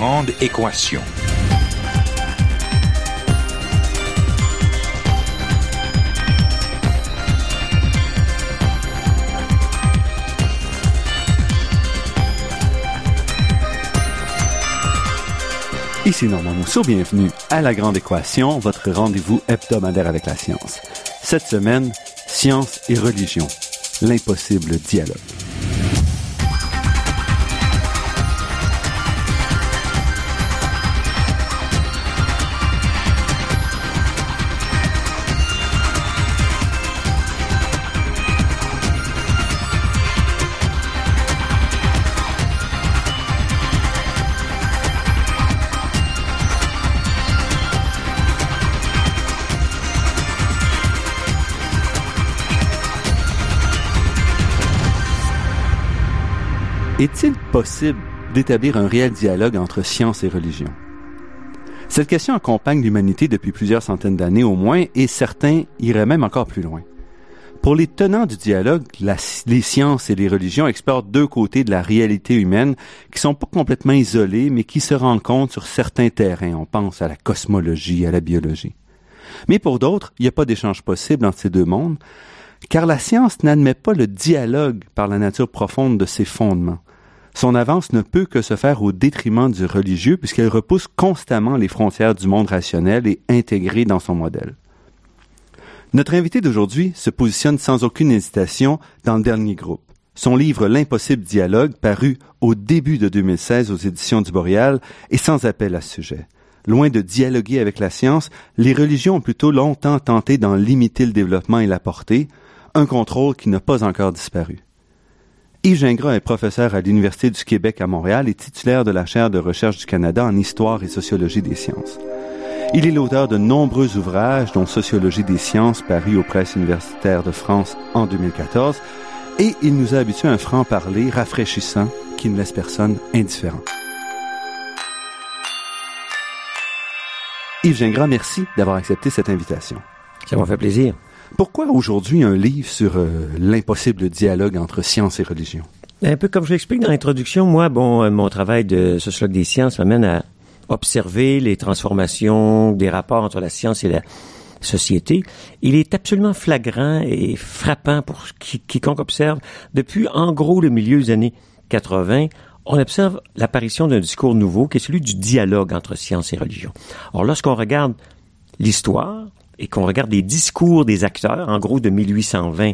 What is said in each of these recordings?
Grande équation. Ici Normand Mousseau, bienvenue à La Grande Équation, votre rendez-vous hebdomadaire avec la science. Cette semaine, science et religion, l'impossible dialogue. D'établir un réel dialogue entre science et religion? Cette question accompagne l'humanité depuis plusieurs centaines d'années au moins, et certains iraient même encore plus loin. Pour les tenants du dialogue, les sciences et les religions explorent deux côtés de la réalité humaine qui sont pas complètement isolés, mais qui se rencontrent sur certains terrains. On pense à la cosmologie, à la biologie. Mais pour d'autres, il n'y a pas d'échange possible entre ces deux mondes, car la science n'admet pas le dialogue par la nature profonde de ses fondements son avance ne peut que se faire au détriment du religieux puisqu'elle repousse constamment les frontières du monde rationnel et intégré dans son modèle. Notre invité d'aujourd'hui se positionne sans aucune hésitation dans le dernier groupe. Son livre L'impossible dialogue, paru au début de 2016 aux éditions du Boréal, est sans appel à ce sujet. Loin de dialoguer avec la science, les religions ont plutôt longtemps tenté d'en limiter le développement et la portée, un contrôle qui n'a pas encore disparu. Yves Gingras est professeur à l'Université du Québec à Montréal et titulaire de la chaire de recherche du Canada en histoire et sociologie des sciences. Il est l'auteur de nombreux ouvrages, dont Sociologie des sciences, paru aux presses universitaires de France en 2014, et il nous a habitué à un franc-parler rafraîchissant qui ne laisse personne indifférent. Yves Gingras, merci d'avoir accepté cette invitation. Ça m'a fait plaisir. Pourquoi aujourd'hui un livre sur euh, l'impossible dialogue entre science et religion? Un peu comme je l'explique dans l'introduction, moi, bon, euh, mon travail de sociologue des sciences m'amène à observer les transformations des rapports entre la science et la société. Il est absolument flagrant et frappant pour quiconque observe. Depuis, en gros, le milieu des années 80, on observe l'apparition d'un discours nouveau qui est celui du dialogue entre science et religion. Alors, lorsqu'on regarde l'histoire, et qu'on regarde les discours des acteurs, en gros de 1820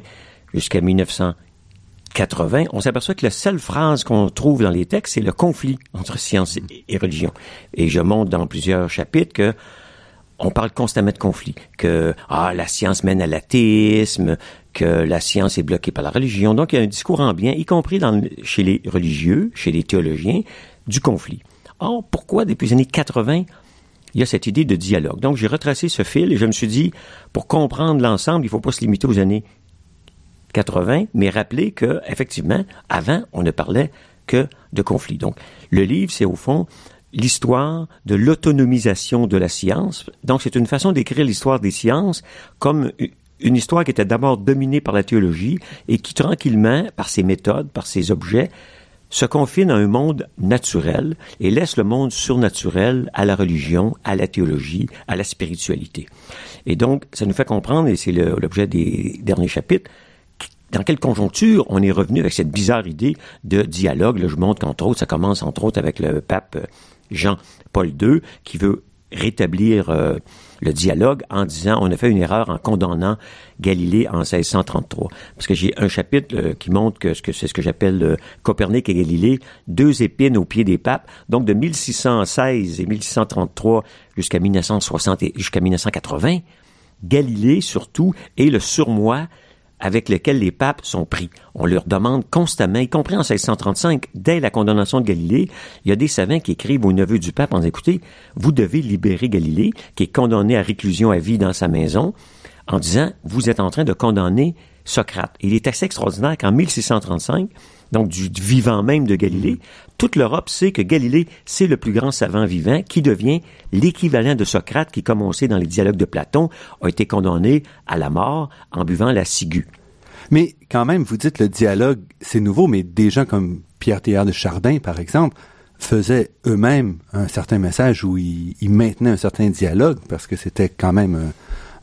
jusqu'à 1980, on s'aperçoit que la seule phrase qu'on trouve dans les textes, c'est le conflit entre science et religion. Et je montre dans plusieurs chapitres que on parle constamment de conflit, que ah la science mène à l'athéisme, que la science est bloquée par la religion. Donc il y a un discours ambiant, y compris chez les religieux, chez les théologiens, du conflit. Or, pourquoi depuis les années 80, il y a cette idée de dialogue. Donc, j'ai retracé ce fil et je me suis dit, pour comprendre l'ensemble, il ne faut pas se limiter aux années 80, mais rappeler que, effectivement, avant, on ne parlait que de conflit. Donc, le livre, c'est au fond l'histoire de l'autonomisation de la science. Donc, c'est une façon d'écrire l'histoire des sciences comme une histoire qui était d'abord dominée par la théologie et qui tranquillement, par ses méthodes, par ses objets, se confine à un monde naturel et laisse le monde surnaturel à la religion, à la théologie, à la spiritualité. Et donc, ça nous fait comprendre, et c'est l'objet des derniers chapitres, dans quelle conjoncture on est revenu avec cette bizarre idée de dialogue. Là, je montre qu'entre autres, ça commence entre autres avec le pape Jean-Paul II qui veut rétablir euh, le dialogue en disant on a fait une erreur en condamnant Galilée en 1633. Parce que j'ai un chapitre euh, qui montre que c'est ce que j'appelle euh, Copernic et Galilée, deux épines au pied des papes. Donc de 1616 et 1633 jusqu'à 1960 et jusqu'à 1980, Galilée surtout est le surmoi avec lequel les papes sont pris. On leur demande constamment, y compris en 1635, dès la condamnation de Galilée, il y a des savants qui écrivent au neveu du pape en disant, écoutez, vous devez libérer Galilée, qui est condamné à réclusion à vie dans sa maison, en disant, vous êtes en train de condamner Socrate. il est assez extraordinaire qu'en 1635, donc du, vivant même de Galilée, toute l'Europe sait que Galilée, c'est le plus grand savant vivant qui devient l'équivalent de Socrate qui, comme on sait dans les dialogues de Platon, a été condamné à la mort en buvant la ciguë. Mais quand même, vous dites le dialogue, c'est nouveau, mais des gens comme Pierre Théard de Chardin, par exemple, faisaient eux-mêmes un certain message où ils, ils, maintenaient un certain dialogue parce que c'était quand même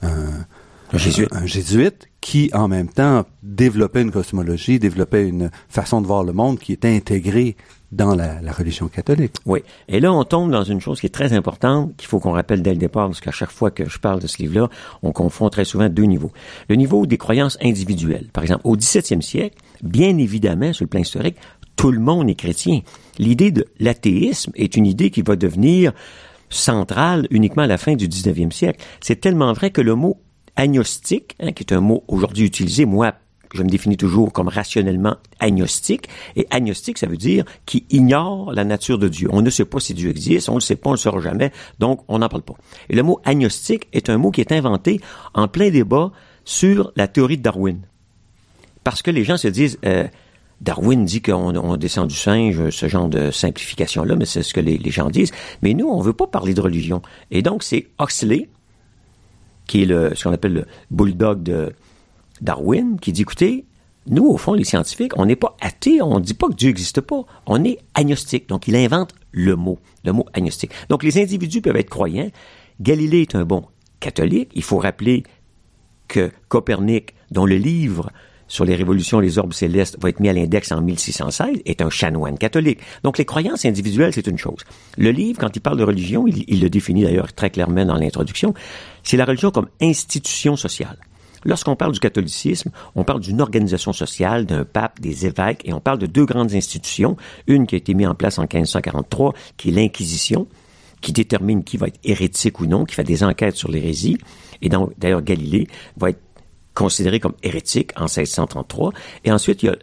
un, un, un, jésuite. un, jésuite. Qui en même temps développait une cosmologie, développait une façon de voir le monde qui était intégrée dans la, religion catholique. Oui. Et là, on tombe dans une chose qui est très importante, qu'il faut qu'on rappelle dès le départ, parce qu'à chaque fois que je parle de ce livre-là, on confond très souvent deux niveaux. Le niveau des croyances individuelles. Par exemple, au 17e siècle, bien évidemment, sur le plan historique, tout le monde est chrétien. L'idée de l'athéisme est une idée qui va devenir centrale uniquement à la fin du 19e siècle. C'est tellement vrai que le mot agnostique, hein, qui est un mot aujourd'hui utilisé, moi, je me définis toujours comme rationnellement agnostique. Et agnostique, ça veut dire qui ignore la nature de Dieu. On ne sait pas si Dieu existe, on ne le sait pas, on ne le saura jamais, donc on n'en parle pas. Et le mot agnostique est un mot qui est inventé en plein débat sur la théorie de Darwin. Parce que les gens se disent, euh, Darwin dit qu'on on descend du singe, ce genre de simplification-là, mais c'est ce que les, gens disent. Mais nous, on veut pas parler de religion. Et donc, c'est Huxley, qui est ce qu'on appelle le bulldog de Darwin, qui dit, écoutez, nous, au fond, les scientifiques, on n'est pas athées, on ne dit pas que Dieu n'existe pas, on est agnostique. Donc, il invente le mot, le mot agnostique. Donc, les individus peuvent être croyants. Galilée est un bon catholique. Il faut rappeler que Copernic, dont le livre sur les révolutions les orbes célestes va être mis à l'index en 1616 est un chanoine catholique. Donc les croyances individuelles, c'est une chose. Le livre, quand il parle de religion, il, le définit d'ailleurs très clairement dans l'introduction, c'est la religion comme institution sociale. Lorsqu'on parle du catholicisme, on parle d'une organisation sociale, d'un pape, des évêques, et on parle de deux grandes institutions. Une qui a été mise en place en 1543, qui est l'Inquisition, qui détermine qui va être hérétique ou non, qui fait des enquêtes sur l'hérésie. Et d'ailleurs, Galilée va être considéré comme hérétique en 1633. Et ensuite, il y a,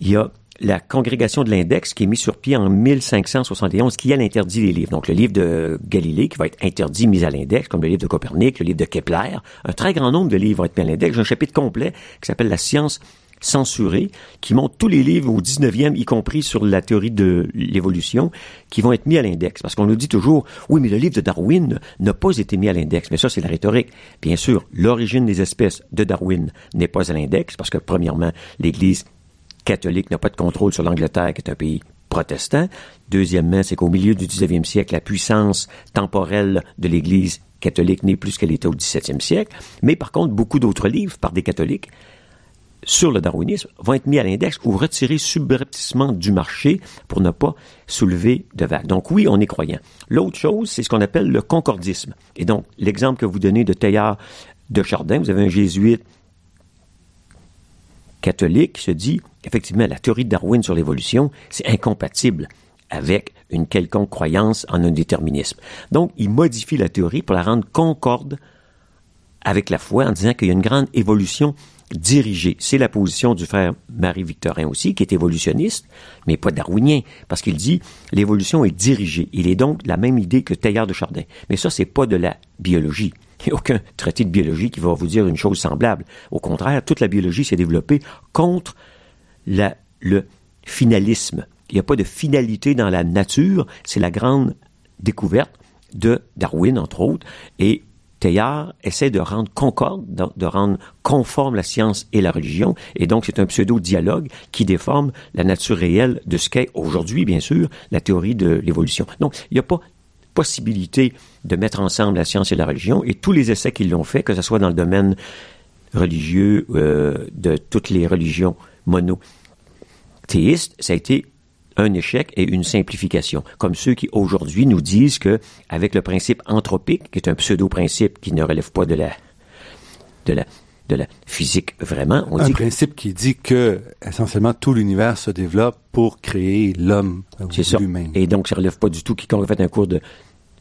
il y a la congrégation de l'index qui est mise sur pied en 1571, qui elle interdit les livres. Donc le livre de Galilée qui va être interdit, mis à l'index, comme le livre de Copernic, le livre de Kepler. Un très grand nombre de livres vont être mis à l'index. J'ai un chapitre complet qui s'appelle La science censurée, qui montre tous les livres au 19e, y compris sur la théorie de l'évolution, qui vont être mis à l'index. Parce qu'on nous dit toujours, oui, mais le livre de Darwin n'a pas été mis à l'index. Mais ça, c'est la rhétorique. Bien sûr, l'origine des espèces de Darwin n'est pas à l'index, parce que, premièrement, l'Église catholique n'a pas de contrôle sur l'Angleterre, qui est un pays protestant. Deuxièmement, c'est qu'au milieu du 19e siècle, la puissance temporelle de l'Église catholique n'est plus qu'elle était au 17e siècle. Mais par contre, beaucoup d'autres livres par des catholiques sur le darwinisme vont être mis à l'index ou retirés subrepticement du marché pour ne pas soulever de vagues. Donc oui, on est croyant. L'autre chose, c'est ce qu'on appelle le concordisme. Et donc, l'exemple que vous donnez de Teilhard de Chardin, vous avez un jésuite catholique qui se dit, effectivement, la théorie de Darwin sur l'évolution, c'est incompatible avec une quelconque croyance en un déterminisme. Donc, il modifie la théorie pour la rendre concorde avec la foi en disant qu'il y a une grande évolution dirigé. C'est la position du frère Marie-Victorin aussi, qui est évolutionniste, mais pas darwinien, parce qu'il dit l'évolution est dirigée. Il est donc la même idée que Teilhard de Chardin. Mais ça, c'est pas de la biologie. Il n'y a aucun traité de biologie qui va vous dire une chose semblable. Au contraire, toute la biologie s'est développée contre le finalisme. Il n'y a pas de finalité dans la nature. C'est la grande découverte de Darwin, entre autres, et Teilhard essaie de rendre concorde, de rendre conforme la science et la religion, et donc c'est un pseudo-dialogue qui déforme la nature réelle de ce qu'est aujourd'hui, bien sûr, la théorie de l'évolution. Donc, il n'y a pas possibilité de mettre ensemble la science et la religion, et tous les essais qu'ils l'ont fait, que ce soit dans le domaine religieux euh, de toutes les religions monothéistes, ça a été un échec et une simplification, comme ceux qui aujourd'hui nous disent que avec le principe anthropique, qui est un pseudo-principe qui ne relève pas de la de la de la physique vraiment, on un principe qui dit que essentiellement tout l'univers se développe pour créer l'homme, l'humain. Et donc ça relève pas du tout quiconque a fait un cours de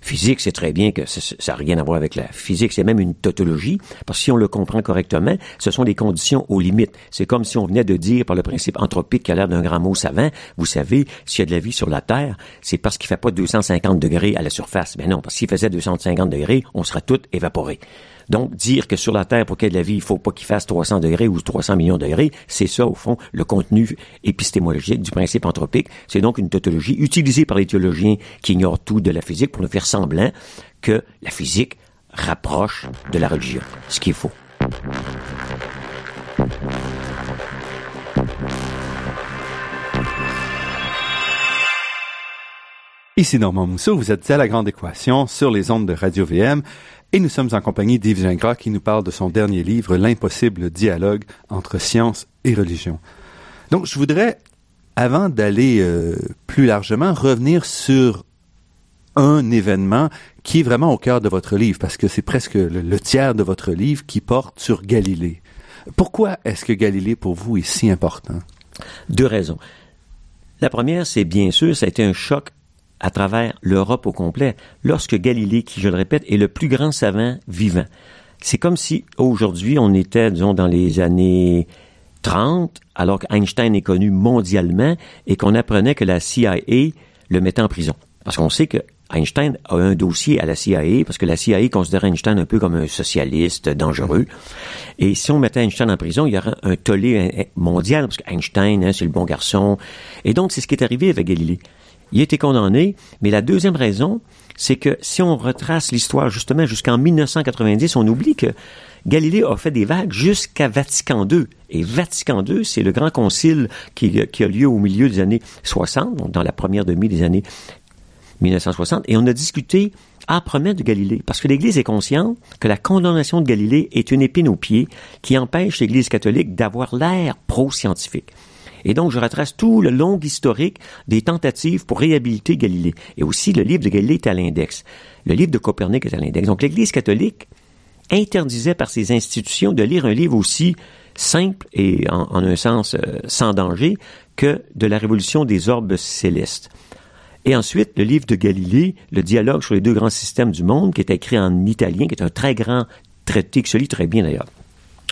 Physique, c'est très bien que ça n'a rien à voir avec la physique, c'est même une tautologie, parce que si on le comprend correctement, ce sont des conditions aux limites. C'est comme si on venait de dire par le principe anthropique qui a l'air d'un grand mot savant, vous savez, s'il y a de la vie sur la Terre, c'est parce qu'il fait pas 250 degrés à la surface. Mais non, parce qu'il faisait 250 degrés, on serait tout évaporé. Donc, dire que sur la Terre, pour qu'il y ait de la vie, il faut pas qu'il fasse 300 degrés ou 300 millions de degrés, c'est ça, au fond, le contenu épistémologique du principe anthropique. C'est donc une tautologie utilisée par les théologiens qui ignorent tout de la physique pour nous faire semblant que la physique rapproche de la religion, ce qui est faux. Ici Normand Mousseau, vous êtes à La Grande Équation sur les ondes de Radio VM et nous sommes en compagnie d'Yves Gingras qui nous parle de son dernier livre, L'impossible dialogue entre science et religion. Donc je voudrais, avant d'aller euh, plus largement, revenir sur un événement qui est vraiment au cœur de votre livre, parce que c'est presque le, le, tiers de votre livre qui porte sur Galilée. Pourquoi est-ce que Galilée, pour vous, est si important? Deux raisons. La première, c'est bien sûr, ça a été un choc à travers l'Europe au complet, lorsque Galilée, qui, je le répète, est le plus grand savant vivant. C'est comme si aujourd'hui on était, disons, dans les années 30, alors qu'Einstein est connu mondialement et qu'on apprenait que la CIA le mettait en prison. Parce qu'on sait que Einstein a un dossier à la CIA parce que la CIA considérait Einstein un peu comme un socialiste dangereux. Et si on mettait Einstein en prison, il y aurait un tollé mondial parce qu'Einstein, hein, c'est le bon garçon. Et donc, c'est ce qui est arrivé avec Galilée. Il a été condamné, mais la deuxième raison, c'est que si on retrace l'histoire justement jusqu'en 1990, on oublie que Galilée a fait des vagues jusqu'à Vatican II. Et Vatican II, c'est le grand concile qui, qui, a lieu au milieu des années 60, donc dans la première demi des années 1960, et on a discuté âprement de Galilée, parce que l'Église est consciente que la condamnation de Galilée est une épine au pied qui empêche l'Église catholique d'avoir l'air pro-scientifique. Et donc, je retrace tout le long historique des tentatives pour réhabiliter Galilée. Et aussi, le livre de Galilée est à l'index. Le livre de Copernic est à l'index. Donc, l'Église catholique interdisait par ses institutions de lire un livre aussi simple et, en, un sens, euh, sans danger que de la révolution des orbes célestes. Et ensuite, le livre de Galilée, le dialogue sur les deux grands systèmes du monde, qui est écrit en italien, qui est un très grand traité, qui se lit très bien d'ailleurs.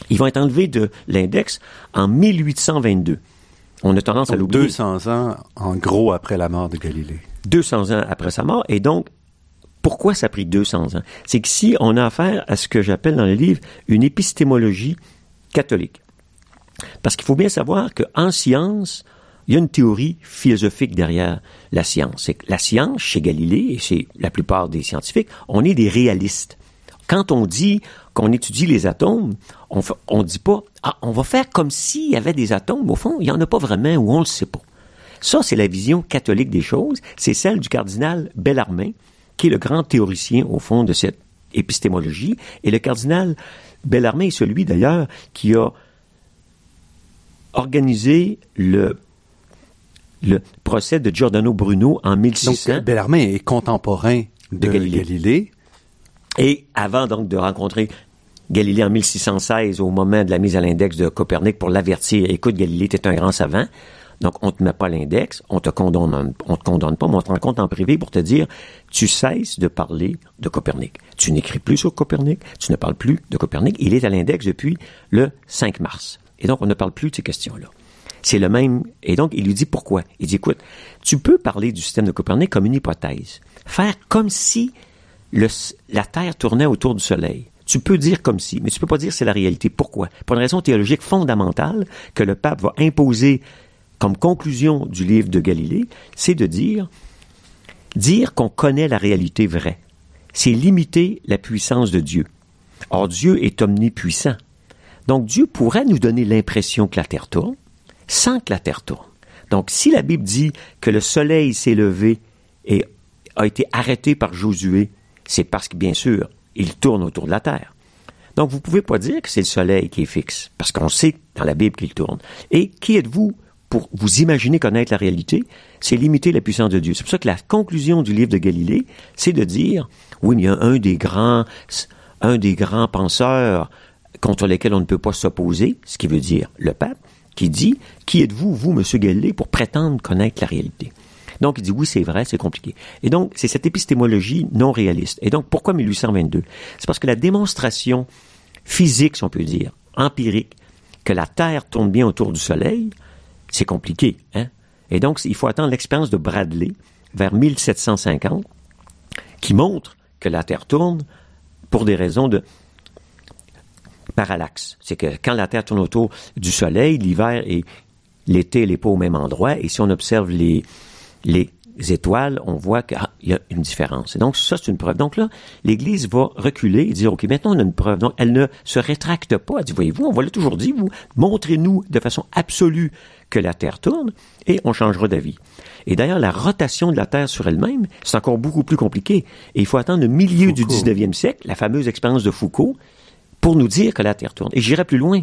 Ils vont être enlevés de l'index en 1822. On a tendance à l'oublier. 200 ans, en gros, après la mort de Galilée. 200 ans après sa mort. Et donc, pourquoi ça a pris 200 ans? C'est que si on a affaire à ce que j'appelle dans le livre une épistémologie catholique. Parce qu'il faut bien savoir qu'en science, il y a une théorie philosophique derrière la science. C'est que la science, chez Galilée, et chez la plupart des scientifiques, on est des réalistes. Quand on dit qu'on étudie les atomes, on ne dit pas ah, on va faire comme s'il y avait des atomes. Au fond, il n'y en a pas vraiment ou on ne le sait pas. Ça, c'est la vision catholique des choses. C'est celle du cardinal Bellarmine, qui est le grand théoricien, au fond, de cette épistémologie. Et le cardinal Bellarmine est celui, d'ailleurs, qui a organisé le le procès de Giordano Bruno en 1600. Donc, Bellarmine est contemporain de, Galilée. Et avant donc de rencontrer Galilée en 1616 au moment de la mise à l'index de Copernic pour l'avertir, écoute Galilée, t'es un grand savant, donc on te met pas l'index, on te condamne, on te condamne pas, mais on te rencontre en privé pour te dire, tu cesses de parler de Copernic. Tu n'écris plus sur Copernic, tu ne parles plus de Copernic. Il est à l'index depuis le 5 mars. Et donc on ne parle plus de ces questions-là. C'est le même. Et donc, il lui dit pourquoi. Il dit, écoute, tu peux parler du système de Copernic comme une hypothèse. Faire comme si la Terre tournait autour du Soleil. Tu peux dire comme si, mais tu peux pas dire c'est la réalité. Pourquoi? Pour une raison théologique fondamentale que le pape va imposer comme conclusion du livre de Galilée, c'est de dire, dire qu'on connaît la réalité vraie. C'est limiter la puissance de Dieu. Or, Dieu est omnipuissant. Donc, Dieu pourrait nous donner l'impression que la Terre tourne sans que la Terre tourne. Donc, si la Bible dit que le soleil s'est levé et a été arrêté par Josué c'est parce que, bien sûr, il tourne autour de la Terre. Donc, vous ne pouvez pas dire que c'est le Soleil qui est fixe, parce qu'on sait dans la Bible qu'il tourne. Et qui êtes-vous pour vous imaginer connaître la réalité? C'est limiter la puissance de Dieu. C'est pour ça que la conclusion du livre de Galilée, c'est de dire, oui, mais il y a un des grands, un des grands penseurs contre lesquels on ne peut pas s'opposer, ce qui veut dire le pape, qui dit, qui êtes-vous, vous, monsieur Galilée, pour prétendre connaître la réalité? Donc, il dit oui, c'est vrai, c'est compliqué. Et donc, c'est cette épistémologie non réaliste. Et donc, pourquoi 1822? C'est parce que la démonstration physique, si on peut dire, empirique, que la Terre tourne bien autour du Soleil, c'est compliqué. Hein? Et donc, il faut attendre l'expérience de Bradley vers 1750, qui montre que la Terre tourne pour des raisons de parallaxe. C'est que quand la Terre tourne autour du Soleil, l'hiver et l'été, elle n'est pas au même endroit. Et si on observe les, les étoiles, on voit qu'il y a une différence. Et donc, ça, c'est une preuve. Donc là, l'Église va reculer et dire, OK, maintenant, on a une preuve. Donc, elle ne se rétracte pas. Elle dit, voyez-vous, on va l'a toujours dit, vous, montrez-nous de façon absolue que la Terre tourne et on changera d'avis. Et d'ailleurs, la rotation de la Terre sur elle-même, c'est encore beaucoup plus compliqué. Et il faut attendre le milieu du 19e siècle, la fameuse expérience de Foucault, pour nous dire que la Terre tourne. Et j'irai plus loin.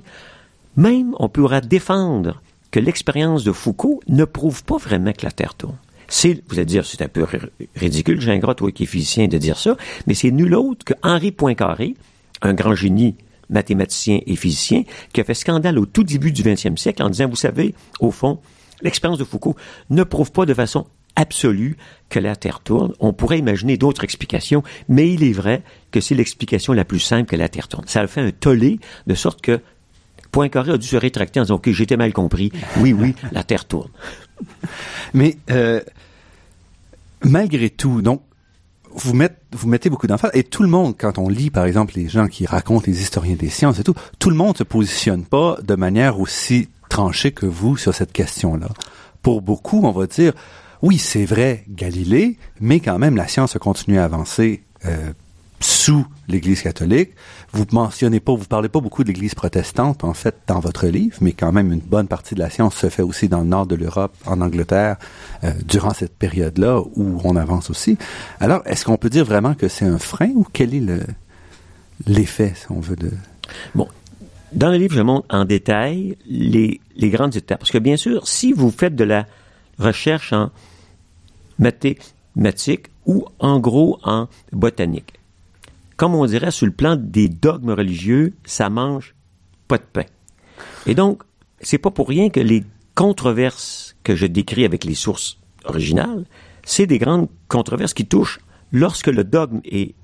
Même, on pourra défendre que l'expérience de Foucault ne prouve pas vraiment que la Terre tourne. C'est, vous allez dire, c'est un peu ridicule, Gingras, toi qui es physicien, de dire ça, mais c'est nul autre que Henri Poincaré, un grand génie mathématicien et physicien, qui a fait scandale au tout début du 20e siècle en disant, vous savez, au fond, l'expérience de Foucault ne prouve pas de façon absolue que la Terre tourne. On pourrait imaginer d'autres explications, mais il est vrai que c'est l'explication la plus simple que la Terre tourne. Ça a fait un tollé, de sorte que Poincaré a dû se rétracter en disant, OK, j'étais mal compris. Oui, oui, la Terre tourne. Mais euh, malgré tout, donc, vous, mettez, vous mettez beaucoup d'emphase, et tout le monde, quand on lit, par exemple, les gens qui racontent les historiens des sciences et tout, tout le monde se positionne pas de manière aussi tranchée que vous sur cette question-là. Pour beaucoup, on va dire, oui, c'est vrai, Galilée, mais quand même, la science a continué à avancer euh, sous l'Église catholique. Vous mentionnez pas, vous parlez pas beaucoup de l'Église protestante, en fait, dans votre livre, mais quand même une bonne partie de la science se fait aussi dans le nord de l'Europe, en Angleterre, euh, durant cette période-là où on avance aussi. Alors, est-ce qu'on peut dire vraiment que c'est un frein ou quel est le l'effet, si on veut, de... Bon, dans le livre, je montre en détail les, les grandes étapes. Parce que bien sûr, si vous faites de la recherche en mathématiques ou en gros en botanique, comme on dirait sur le plan des dogmes religieux, ça mange pas de pain. Et donc, c'est pas pour rien que les controverses que je décris avec les sources originales, c'est des grandes controverses qui touchent lorsque le dogme est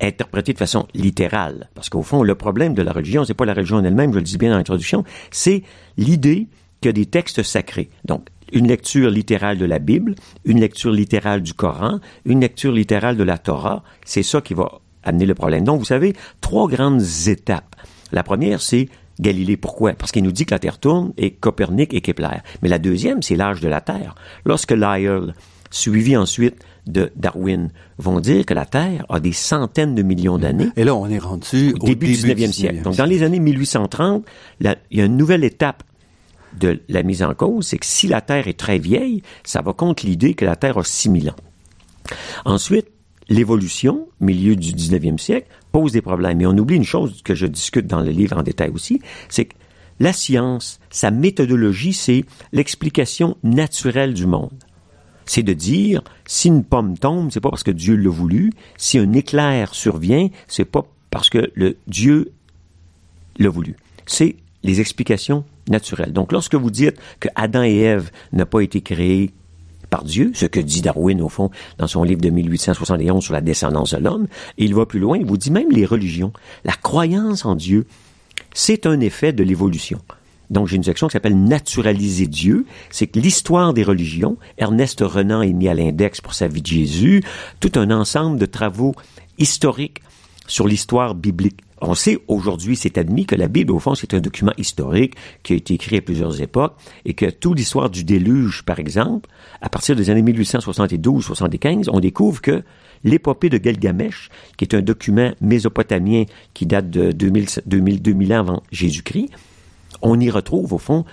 interprété de façon littérale. Parce qu'au fond, le problème de la religion, c'est pas la religion en elle-même, je le dis bien dans l'introduction, c'est l'idée qu'il y a des textes sacrés. Donc, une lecture littérale de la Bible, une lecture littérale du Coran, une lecture littérale de la Torah, c'est ça qui va amener le problème. Donc, vous savez, trois grandes étapes. La première, c'est Galilée. Pourquoi? Parce qu'il nous dit que la Terre tourne et Copernic et Kepler. Mais la deuxième, c'est l'âge de la Terre. Lorsque Lyell, suivi ensuite de Darwin, vont dire que la Terre a des centaines de millions d'années. Et là, on est rendu au début, du 19e siècle. Donc, dans les années 1830, il y a une nouvelle étape de la mise en cause, c'est que si la Terre est très vieille, ça va contre l'idée que la Terre a 6000 ans. Ensuite, l'évolution, milieu du 19e siècle, pose des problèmes. Et on oublie une chose que je discute dans le livre en détail aussi, c'est que la science, sa méthodologie, c'est l'explication naturelle du monde. C'est de dire, si une pomme tombe, c'est pas parce que Dieu l'a voulu. Si un éclair survient, c'est pas parce que le Dieu l'a voulu. C'est les explications naturelles. Donc, lorsque vous dites que Adam et Ève n'ont pas été créés par Dieu, ce que dit Darwin au fond dans son livre de 1871 sur la descendance de l'homme, et il va plus loin, il vous dit même les religions, la croyance en Dieu, c'est un effet de l'évolution. Donc j'ai une section qui s'appelle Naturaliser Dieu, c'est que l'histoire des religions, Ernest Renan est mis à l'index pour sa vie de Jésus, tout un ensemble de travaux historiques sur l'histoire biblique. On sait aujourd'hui, c'est admis que la Bible, au fond, c'est un document historique qui a été écrit à plusieurs époques et que toute l'histoire du déluge, par exemple, à partir des années 1872-75, on découvre que l'épopée de Gilgamesh, qui est un document mésopotamien qui date de 2000, 2000, 2000 ans avant Jésus-Christ, on y retrouve, au fond,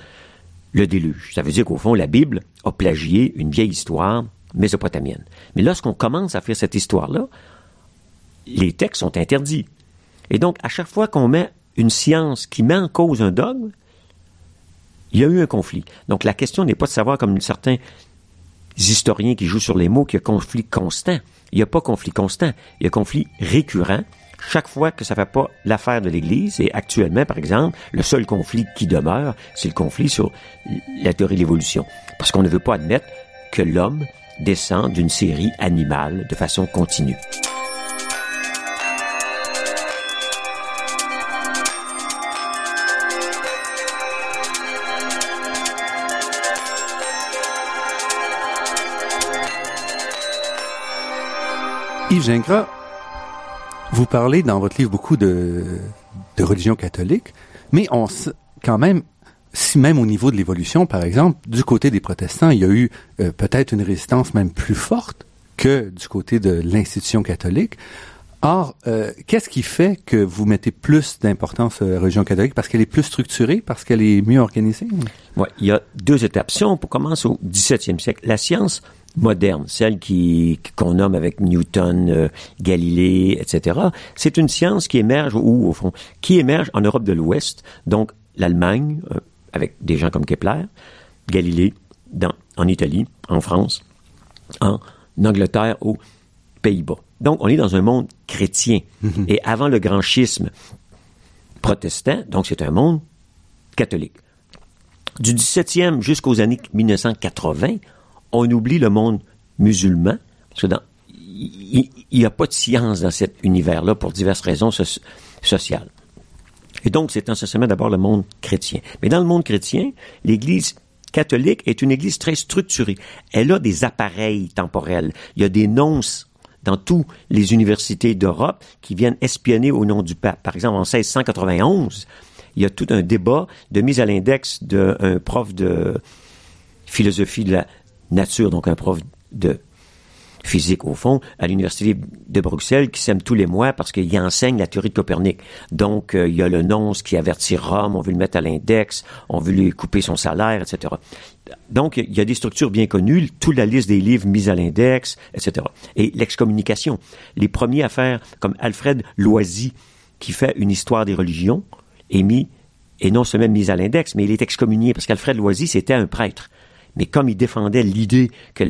le déluge. Ça veut dire qu'au fond, la Bible a plagié une vieille histoire mésopotamienne. Mais lorsqu'on commence à faire cette histoire-là, les textes sont interdits. Et donc, à chaque fois qu'on met une science qui met en cause un dogme, il y a eu un conflit. Donc, la question n'est pas de savoir, comme certains historiens qui jouent sur les mots, qu'il y a conflit constant. Il n'y a pas conflit constant. Il y a conflit récurrent. Chaque fois que ça ne fait pas l'affaire de l'Église, et actuellement, par exemple, le seul conflit qui demeure, c'est le conflit sur la théorie de l'évolution. Parce qu'on ne veut pas admettre que l'homme descend d'une série animale de façon continue. Yves Gingras, vous parlez dans votre livre beaucoup de, religion catholique, mais on, quand même, si même au niveau de l'évolution, par exemple, du côté des protestants, il y a eu euh, peut-être une résistance même plus forte que du côté de l'institution catholique. Or, euh, qu'est-ce qui fait que vous mettez plus d'importance à la religion catholique? Parce qu'elle est plus structurée, parce qu'elle est mieux organisée? Oui, il y a deux étapes. Si on commence au 17e siècle, la science moderne, celle qui qu'on nomme avec Newton, euh, Galilée, etc. C'est une science qui émerge, ou au fond, qui émerge en Europe de l'Ouest, donc l'Allemagne, euh, avec des gens comme Kepler, Galilée, dans, en Italie, en France, en Angleterre, aux Pays-Bas. Donc, on est dans un monde chrétien. Mm-hmm. Et avant le grand schisme protestant, donc c'est un monde catholique. Du 17e jusqu'aux années 1980, on oublie le monde musulman, parce que il n'y a pas de science dans cet univers-là pour diverses raisons sociales. Et donc, c'est essentiellement d'abord le monde chrétien. Mais dans le monde chrétien, l'Église catholique est une Église très structurée. Elle a des appareils temporels. Il y a des nonces dans toutes les universités d'Europe qui viennent espionner au nom du pape. Par exemple, en 1691, il y a tout un débat de mise à l'index d'un prof de philosophie de la nature, donc un prof de physique au fond, à l'Université de Bruxelles qui sème tous les mois parce qu'il enseigne la théorie de Copernic. Donc, euh, il y a le nonce qui avertit Rome, on veut le mettre à l'index, on veut lui couper son salaire, etc. Donc, il y a des structures bien connues, toute la liste des livres mis à l'index, etc. Et l'excommunication. Les premiers à faire, comme Alfred Loisy, qui fait une histoire des religions, est mis, et non seulement mis à l'index, mais il est excommunié parce qu'Alfred Loisy, c'était un prêtre. Mais comme il défendait l'idée que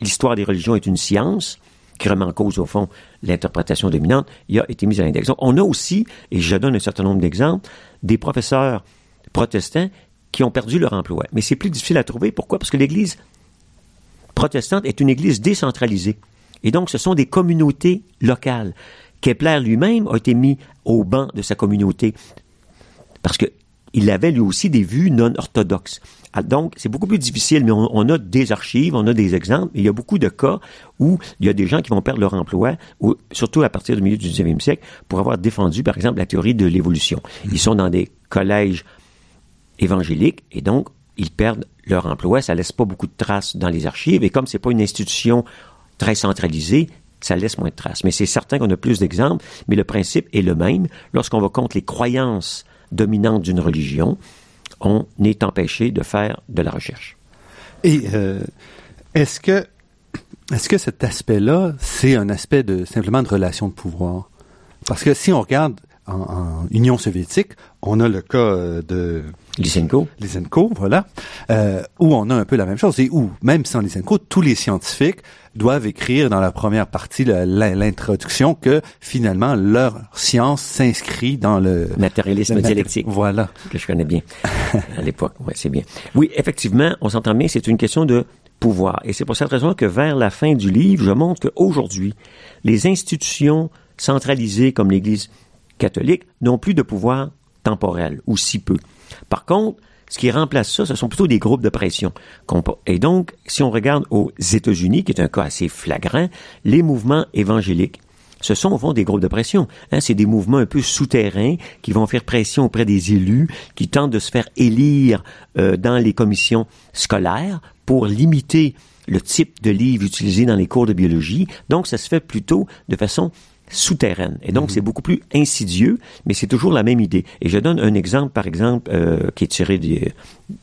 l'histoire des religions est une science, qui remet en cause, au fond, l'interprétation dominante, il a été mis à l'index. On a aussi, et je donne un certain nombre d'exemples, des professeurs protestants qui ont perdu leur emploi. Mais c'est plus difficile à trouver. Pourquoi? Parce que l'Église protestante est une Église décentralisée. Et donc, ce sont des communautés locales. Kepler lui-même a été mis au banc de sa communauté parce qu'il avait lui aussi des vues non orthodoxes. Ah, donc, c'est beaucoup plus difficile, mais on, a des archives, on a des exemples. il y a beaucoup de cas où il y a des gens qui vont perdre leur emploi, ou, surtout à partir du milieu du 19e siècle, pour avoir défendu, par exemple, la théorie de l'évolution. Ils sont dans des collèges évangéliques, et donc, ils perdent leur emploi. Ça laisse pas beaucoup de traces dans les archives. Et comme c'est pas une institution très centralisée, ça laisse moins de traces. Mais c'est certain qu'on a plus d'exemples, mais le principe est le même. Lorsqu'on va contre les croyances dominantes d'une religion, on est empêché de faire de la recherche. Et euh, est-ce que est-ce que cet aspect-là, c'est un aspect de simplement de relation de pouvoir? Parce que si on regarde en, Union soviétique, on a le cas euh, de Lysenko. Lysenko, voilà, euh, où on a un peu la même chose et où, même sans Lysenko, tous les scientifiques doivent écrire dans la première partie l'introduction que finalement leur science s'inscrit dans le matérialisme dialectique. Voilà. Que je connais bien à l'époque. Ouais, c'est bien. Oui, effectivement, on s'entend bien, c'est une question de pouvoir. Et c'est pour cette raison que vers la fin du livre, je montre qu'aujourd'hui, les institutions centralisées comme l'Église catholique n'ont plus de pouvoir temporel, ou si peu. Par contre, ce qui remplace ça, ce sont plutôt des groupes de pression. Et donc, si on regarde aux États-Unis, qui est un cas assez flagrant, les mouvements évangéliques, ce sont fond des groupes de pression. Hein, c'est des mouvements un peu souterrains qui vont faire pression auprès des élus, qui tentent de se faire élire euh, dans les commissions scolaires pour limiter le type de livre utilisé dans les cours de biologie. Donc, ça se fait plutôt de façon souterraine. Et donc, mhm. c'est beaucoup plus insidieux, mais c'est toujours la même idée. Et je donne un exemple, par exemple, euh, qui est tiré de,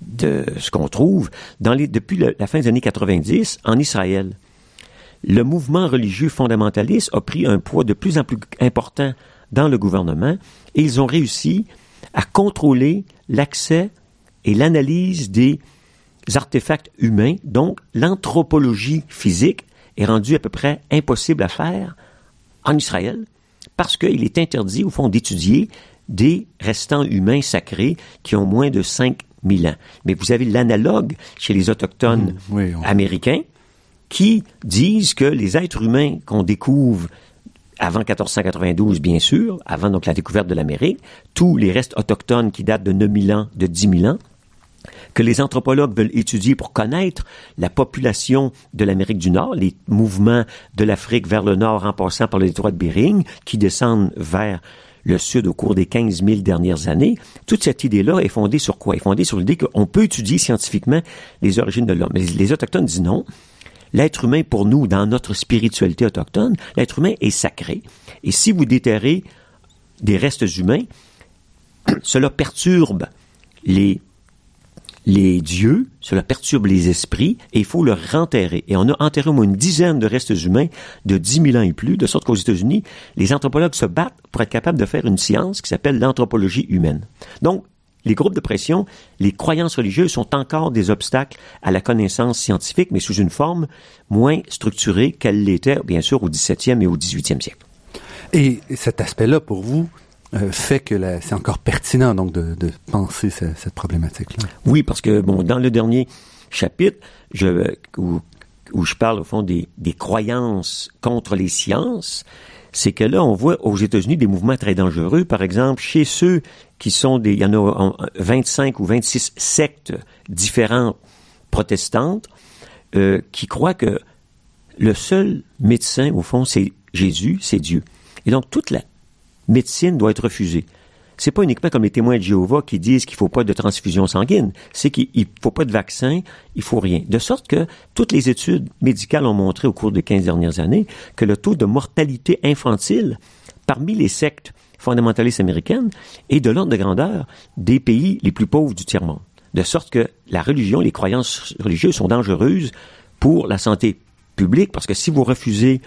de ce qu'on trouve dans les, depuis la fin des années 90 en Israël. Le mouvement religieux fondamentaliste a pris un poids de plus en plus important dans le gouvernement et ils ont réussi à contrôler l'accès et l'analyse des artefacts humains. Donc, l'anthropologie physique est rendue à peu près impossible à faire en Israël parce qu'il est interdit, au fond, d'étudier des restants humains sacrés qui ont moins de 5000 ans. Mais vous avez l'analogue chez les autochtones mmh, américains qui disent que les êtres humains qu'on découvre avant 1492, bien sûr, avant donc la découverte de l'Amérique, tous les restes autochtones qui datent de 9000 ans, de 10 000 ans, que les anthropologues veulent étudier pour connaître la population de l'Amérique du Nord, les mouvements de l'Afrique vers le nord en passant par le détroit de Bering, qui descendent vers le Sud au cours des 15 000 dernières années, toute cette idée-là est fondée sur quoi? Est fondée sur l'idée qu'on peut étudier scientifiquement les origines de l'homme. Mais les Autochtones disent non. L'être humain, pour nous, dans notre spiritualité autochtone, l'être humain est sacré. Et si vous déterrez des restes humains, cela perturbe les les dieux, cela perturbe les esprits, et il faut le renterrer. Et on a enterré au moins une dizaine de restes humains de 10 000 ans et plus, de sorte qu'aux États-Unis, les anthropologues se battent pour être capables de faire une science qui s'appelle l'anthropologie humaine. Donc, les groupes de pression, les croyances religieuses sont encore des obstacles à la connaissance scientifique, mais sous une forme moins structurée qu'elle l'était, bien sûr, au XVIIe et au XVIIIe siècle. Et cet aspect-là, pour vous, euh, fait que c'est encore pertinent donc de, penser cette, problématique-là. Oui, parce que bon, dans le dernier chapitre, où, je parle au fond des, des croyances contre les sciences, c'est que là, on voit aux États-Unis des mouvements très dangereux. Par exemple, chez ceux qui sont des, il y en a 25 ou 26 sectes différentes protestantes euh, qui croient que le seul médecin, au fond, c'est Jésus, c'est Dieu. Et donc, toute la médecine doit être refusée. C'est pas uniquement comme les témoins de Jéhovah qui disent qu'il faut pas de transfusion sanguine, c'est qu'il faut pas de vaccin, il faut rien. De sorte que toutes les études médicales ont montré au cours des 15 dernières années que le taux de mortalité infantile parmi les sectes fondamentalistes américaines est de l'ordre de grandeur des pays les plus pauvres du tiers-monde. De sorte que la religion, les croyances religieuses sont dangereuses pour la santé publique parce que si vous refusez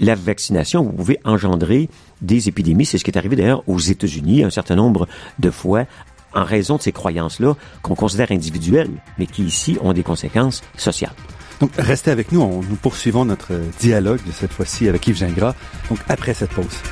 la vaccination, vous pouvez engendrer des épidémies. C'est ce qui est arrivé d'ailleurs aux États-Unis un certain nombre de fois en raison de ces croyances-là qu'on considère individuelles, mais qui ici ont des conséquences sociales. Donc, restez avec nous. nous poursuivons notre dialogue de cette fois-ci avec Yves Gingras. Donc, après cette pause.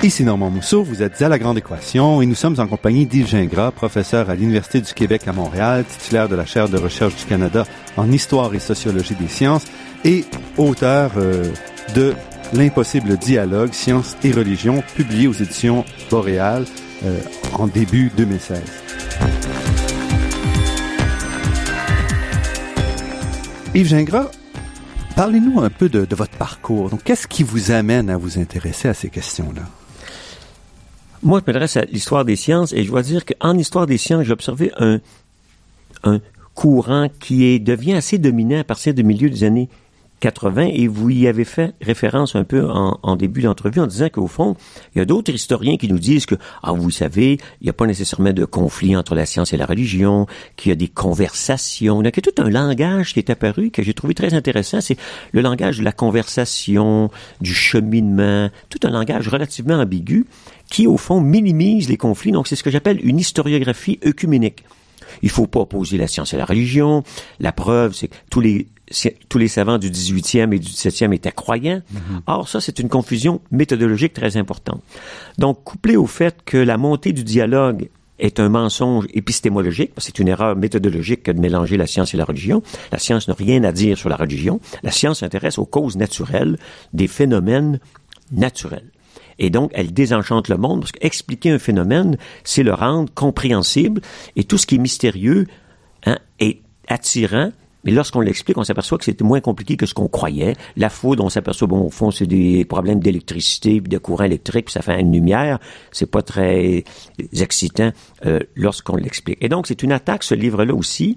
Ici Normand Mousseau, vous êtes à La Grande Équation et nous sommes en compagnie d'Yves Gingras, professeur à l'Université du Québec à Montréal, titulaire de la chaire de recherche du Canada en histoire et sociologie des sciences et auteur euh, de L'impossible dialogue, sciences et religion, publié aux éditions Boréal euh, en début 2016. Yves Gingras, parlez-nous un peu de, de votre parcours. Donc, qu'est-ce qui vous amène à vous intéresser à ces questions-là? Moi, je m'adresse à l'histoire des sciences et je dois dire qu'en histoire des sciences, j'ai observé un, un courant qui est, devient assez dominant à partir du milieu des années 80 et vous y avez fait référence un peu en, en début d'entrevue en disant qu'au fond, il y a d'autres historiens qui nous disent que, ah, vous savez, il n'y a pas nécessairement de conflit entre la science et la religion, qu'il y a des conversations, il y a tout un langage qui est apparu que j'ai trouvé très intéressant, c'est le langage de la conversation, du cheminement, tout un langage relativement ambigu qui, au fond, minimise les conflits. Donc, c'est ce que j'appelle une historiographie œcuménique. Il faut pas opposer la science et la religion. La preuve, c'est que tous les tous les savants du 18e et du 17e étaient croyants. Mm-hmm. Or, ça, c'est une confusion méthodologique très importante. Donc, couplé au fait que la montée du dialogue est un mensonge épistémologique, c'est une erreur méthodologique que de mélanger la science et la religion. La science n'a rien à dire sur la religion. La science s'intéresse aux causes naturelles des phénomènes naturels. Et donc, elle désenchante le monde parce qu'expliquer un phénomène, c'est le rendre compréhensible et tout ce qui est mystérieux hein, est attirant. Mais lorsqu'on l'explique, on s'aperçoit que c'est moins compliqué que ce qu'on croyait. La foudre, on s'aperçoit, bon, au fond, c'est des problèmes d'électricité, de courant électrique, puis ça fait une lumière. C'est pas très excitant euh, lorsqu'on l'explique. Et donc, c'est une attaque, ce livre-là aussi,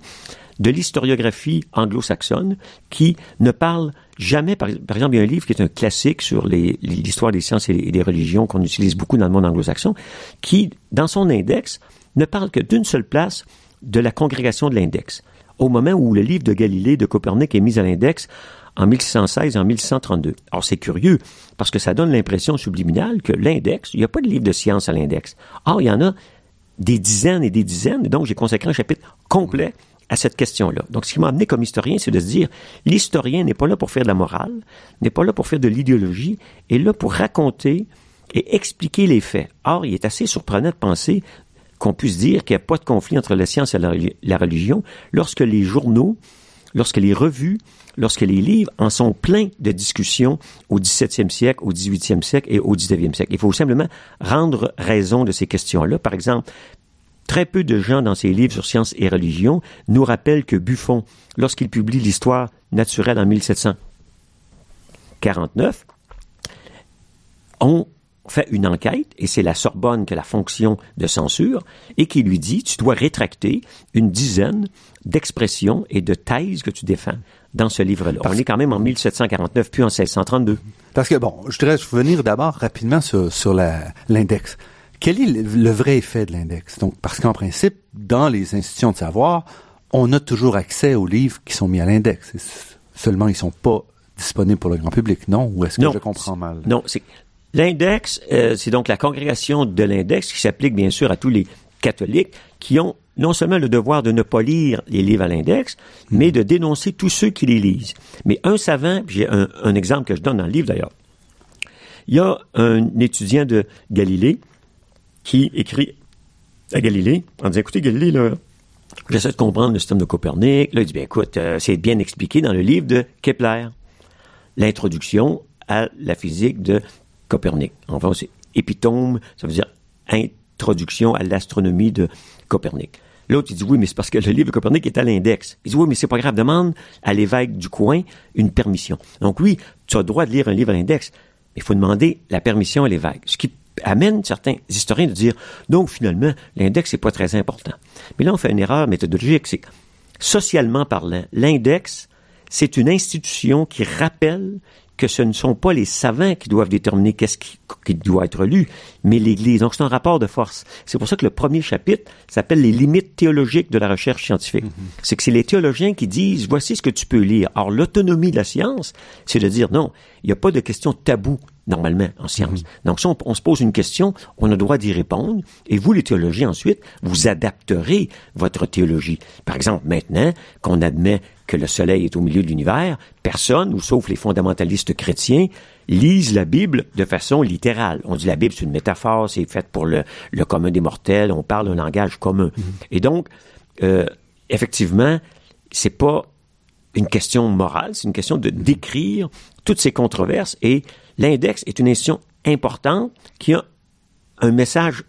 de l'historiographie anglo-saxonne qui ne parle jamais, par, exemple, il y a un livre qui est un classique sur l'histoire des sciences et, des religions qu'on utilise beaucoup dans le monde anglo-saxon, qui, dans son index, ne parle que d'une seule place de la congrégation de l'index. Au moment où le livre de Galilée de Copernic est mis à l'index, en 1616 et en 1132. Alors c'est curieux, parce que ça donne l'impression subliminale que l'index, il n'y a pas de livre de science à l'index. Or, il y en a des dizaines et des dizaines, donc j'ai consacré un chapitre complet à cette question-là. Donc, ce qui m'a amené comme historien, c'est de se dire, l'historien n'est pas là pour faire de la morale, n'est pas là pour faire de l'idéologie, est là pour raconter et expliquer les faits. Or, il est assez surprenant de penser qu'on puisse dire qu'il n'y a pas de conflit entre la science et la, religion lolorsque les journaux, lorsque les revues, lorsque les livres en sont pleins de discussions au XVIIe siècle, au XVIIIe siècle et au XIXe siècle. Il faut simplement rendre raison de ces questions-là. Par exemple, très peu de gens dans ses livres sur science et religion nous rappellent que Buffon, lorsqu'il publie l'histoire naturelle en 1749, ont fait une enquête, et c'est la Sorbonne qui a la fonction de censure, et qui lui dit, tu dois rétracter une dizaine d'expressions et de thèses que tu défends dans ce livre-là. On est quand même en 1749, puis en 1632. Parce que, bon, je voudrais revenir d'abord rapidement sur, sur l'index. Quel est le, vrai effet de l'index? Donc, parce qu'en principe, dans les institutions de savoir, on a toujours accès aux livres qui sont mis à l'index. Seulement, ils sont pas disponibles pour le grand public, non? Ou est-ce que je comprends mal? Non, c'est L'index, euh, c'est donc la congrégation de l'index qui s'applique bien sûr à tous les catholiques qui ont non seulement le devoir de ne pas lire les livres à l'index, mais de dénoncer tous ceux qui les lisent. Mais un savant, j'ai un, exemple que je donne dans le livre d'ailleurs, il y a un étudiant de Galilée qui écrit à Galilée en disant, écoutez Galilée, là, j'essaie de comprendre le système de Copernic. Là, il dit, bien écoute, euh, c'est bien expliqué dans le livre de Kepler. L'introduction à la physique de Copernic. Enfin, c'est épitome, ça veut dire introduction à l'astronomie de Copernic. L'autre, il dit oui, mais c'est parce que le livre de Copernic est à l'index. Il dit oui, mais c'est pas grave, demande à l'évêque du coin une permission. Donc oui, tu as le droit de lire un livre à l'index, mais il faut demander la permission à l'évêque. Ce qui amène certains historiens de dire donc finalement, l'index n'est pas très important. Mais là, on fait une erreur méthodologique, c'est socialement parlant, l'index, c'est une institution qui rappelle que ce ne sont pas les savants qui doivent déterminer qu'est-ce qui, doit être lu, mais l'Église. Donc c'est un rapport de force. C'est pour ça que le premier chapitre s'appelle les limites théologiques de la recherche scientifique. Mm-hmm. C'est que c'est les théologiens qui disent voici ce que tu peux lire. Or l'autonomie de la science, c'est de dire non, il n'y a pas de question taboue normalement en science. Mm-hmm. Donc si on, se pose une question, on a le droit d'y répondre, et vous les théologiens ensuite, vous adapterez votre théologie. Par exemple, maintenant qu'on admet que le soleil est au milieu de l'univers, personne, ou sauf les fondamentalistes chrétiens, lisent la Bible de façon littérale. On dit la Bible, c'est une métaphore, c'est fait pour le, commun des mortels, on parle un langage commun. Mhm. Et donc, euh, effectivement, c'est pas une question morale, c'est une question de décrire toutes ces controverses et l'index est une institution importante qui a un message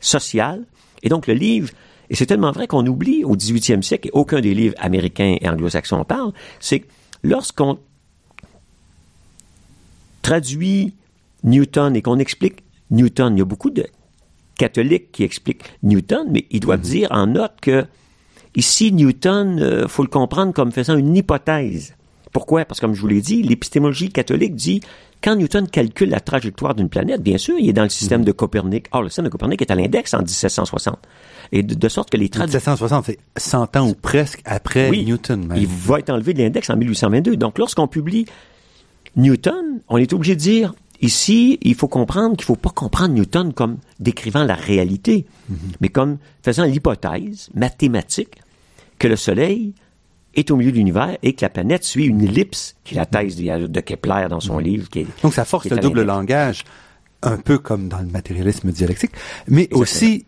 social et donc le livre et c'est tellement vrai qu'on oublie au 18e siècle, et aucun des livres américains et anglo-saxons en parle, c'est que lorsqu'on traduit Newton et qu'on explique Newton, il y a beaucoup de catholiques qui expliquent Newton, mais ils doivent mhm. dire en note que ici, Newton, il euh, faut le comprendre comme faisant une hypothèse. Pourquoi? Parce que, comme je vous l'ai dit, l'épistémologie catholique dit quand Newton calcule la trajectoire d'une planète, bien sûr, il est dans le système mhm. de Copernic. Or, le système de Copernic est à l'index en 1760. Et de, sorte que les traductions... 1760, c'est 100 ans ou presque après Newton. Il va être enlevé de l'index en 1822. Donc, lorsqu'on publie Newton, on est obligé de dire, ici, il faut comprendre qu'il ne faut pas comprendre Newton comme décrivant la réalité, mhm. mais comme faisant l'hypothèse mathématique que le Soleil est au milieu de l'univers et que la planète suit une ellipse, qui est la thèse de, Kepler dans son livre. Qui Donc ça force le double langage, un peu comme dans le matérialisme dialectique, mais aussi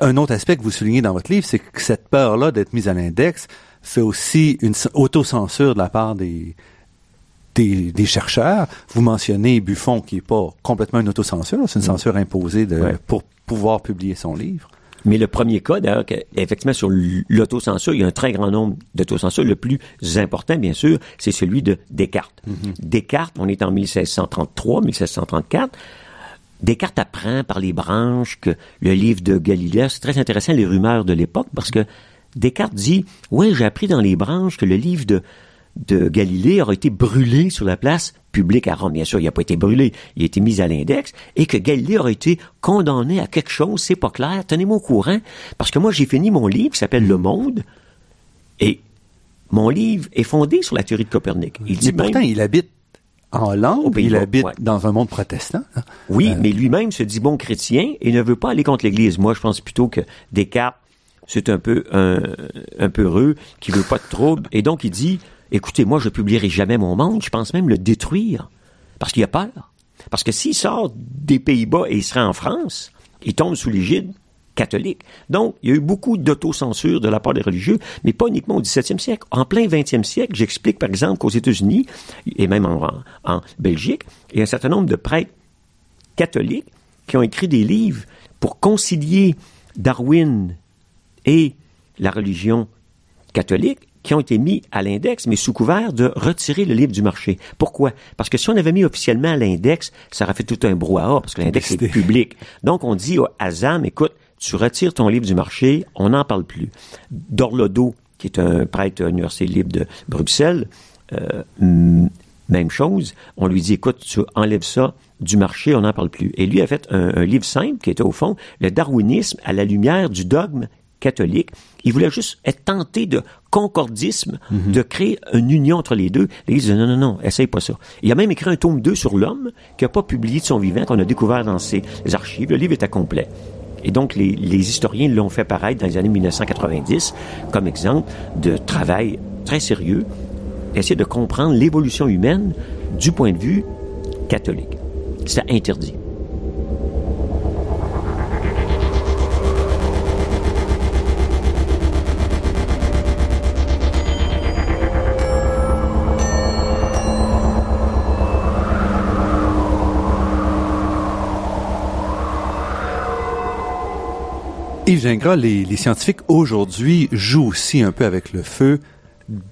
un autre aspect que vous soulignez dans votre livre, c'est que cette peur-là d'être mise à l'index fait aussi une autocensure de la part des, des, chercheurs. Vous mentionnez Buffon, qui n'est pas complètement une autocensure, c'est une mm. censure imposée de, pour pouvoir publier son livre. Mais le premier cas, d'ailleurs, effectivement, sur l'autocensure, il y a un très grand nombre d'autocensures. Le plus important, bien sûr, c'est celui de Descartes. Mm-hmm. Descartes, on est en 1633, 1634. Descartes apprend par les branches que le livre de Galilée, c'est très intéressant les rumeurs de l'époque parce que Descartes dit, oui, j'ai appris dans les branches que le livre de, de Galilée aurait été brûlé sur la place publique à Rome. Bien sûr, il n'a pas été brûlé, il a été mis à l'index, et que Galilée aurait été condamné à quelque chose, c'est pas clair, tenez-moi au courant, parce que moi j'ai fini mon livre qui s'appelle Le Monde, et mon livre est fondé sur la théorie de Copernic. Il dit Mais pourtant, il habite en Hollande, il habite dans un monde protestant. Hein. Oui, euh, mais lui-même se dit bon chrétien et ne veut pas aller contre l'Église. Moi, je pense plutôt que Descartes, c'est un peu un, un peu heureux, qui veut pas de trouble, et donc il dit écoutez, moi, je publierai jamais mon monde, je pense même le détruire, parce qu'il a peur. Parce que s'il sort des Pays-Bas et il serait en France, il tombe sous l'égide catholique. Donc, il y a eu beaucoup d'autocensure de la part des religieux, mais pas uniquement au 17e siècle. En plein 20e siècle, j'explique par exemple qu'aux États-Unis, et même en Belgique, il y a un certain nombre de prêtres catholiques qui ont écrit des livres pour concilier Darwin et la religion catholique qui ont été mis à l'index, mais sous couvert de retirer le livre du marché. Pourquoi? Parce que si on avait mis officiellement à l'index, ça aurait fait tout un brouhaha, parce que l'index est public. Donc, on dit à ZAM, écoute, tu retires ton livre du marché, on n'en parle plus. Dorlodo, qui est un prêtre à l'Université libre de Bruxelles, euh, même chose, on lui dit, écoute, tu enlèves ça du marché, on n'en parle plus. Et lui a fait un, un livre simple qui était au fond le darwinisme à la lumière du dogme catholique. Il voulait juste être tenté de concordisme, mhm. de créer une union entre les deux. L'Église dit non, non, non, essaye pas ça. Il a même écrit un tome 2 sur l'homme, qui n'a pas publié de son vivant, qu'on a découvert dans ses archives. Le livre est complet. Et donc, les, les historiens l'ont fait paraître dans les années 1990 comme exemple de travail très sérieux, essayer de comprendre l'évolution humaine du point de vue catholique. C'est interdit. Yves Gingras, les, scientifiques aujourd'hui jouent aussi un peu avec le feu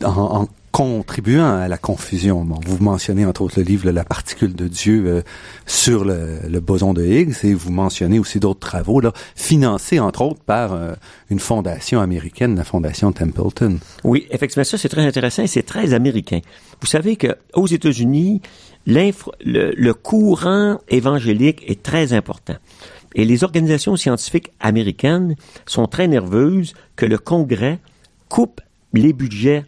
en, contribuant à la confusion. Vous mentionnez entre autres le livre La particule de Dieu euh, sur le, le, boson de Higgs et vous mentionnez aussi d'autres travaux là, financés entre autres par euh, une fondation américaine, la fondation Templeton. Oui, effectivement, ça c'est très intéressant et c'est très américain. Vous savez que aux États-Unis, le, le courant évangélique est très important. Et les organisations scientifiques américaines sont très nerveuses que le Congrès coupe les budgets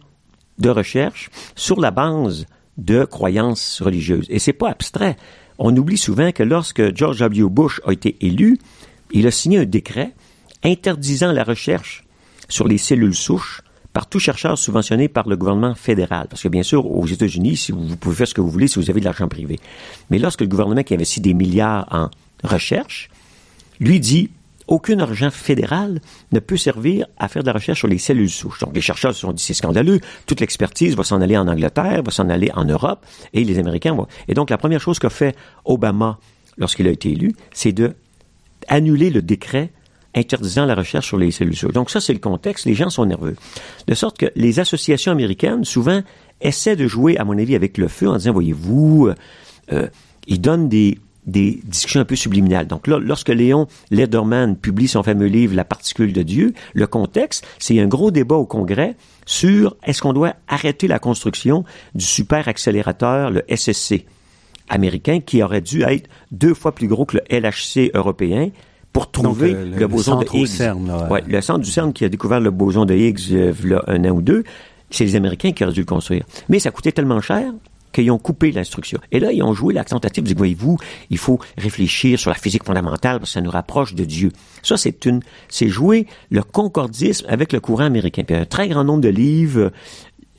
de recherche sur la base de croyances religieuses. Et c'est pas abstrait. On oublie souvent que lorsque George W. Bush a été élu, il a signé un décret interdisant la recherche sur les cellules souches par tout chercheur subventionné par le gouvernement fédéral. Parce que bien sûr, aux États-Unis, vous pouvez faire ce que vous voulez si vous avez de l'argent privé. Mais lorsque le gouvernement qui investit des milliards en recherche lui dit aucun argent fédéral ne peut servir à faire de la recherche sur les cellules souches. Donc, les chercheurs se sont dit, c'est scandaleux. Toute l'expertise va s'en aller en Angleterre, va s'en aller en Europe, et les Américains vont... Et donc, la première chose qu'a fait Obama lorsqu'il a été élu, c'est de annuler le décret interdisant la recherche sur les cellules souches. Donc, ça, c'est le contexte. Les gens sont nerveux. De sorte que les associations américaines, souvent, essaient de jouer, à mon avis, avec le feu en disant, voyez-vous, euh, euh ils donnent des des discussions un peu subliminales. Donc là, lorsque Léon Lederman publie son fameux livre La particule de Dieu, le contexte, c'est un gros débat au Congrès sur est-ce qu'on doit arrêter la construction du super accélérateur, le SSC américain, qui aurait dû être deux fois plus gros que le LHC européen pour trouver euh, le, boson de Higgs. CERN, ouais. le centre du CERN qui a découvert le boson de Higgs euh, il y a un an ou deux, c'est les Américains qui auraient dû le construire. Mais ça coûtait tellement cher qu'ils ont coupé l'instruction. Et là, ils ont joué la tentative de voyez-vous, il faut réfléchir sur la physique fondamentale parce que ça nous rapproche de Dieu. Ça, c'est une, c'est jouer le concordisme avec le courant américain. Puis un très grand nombre de livres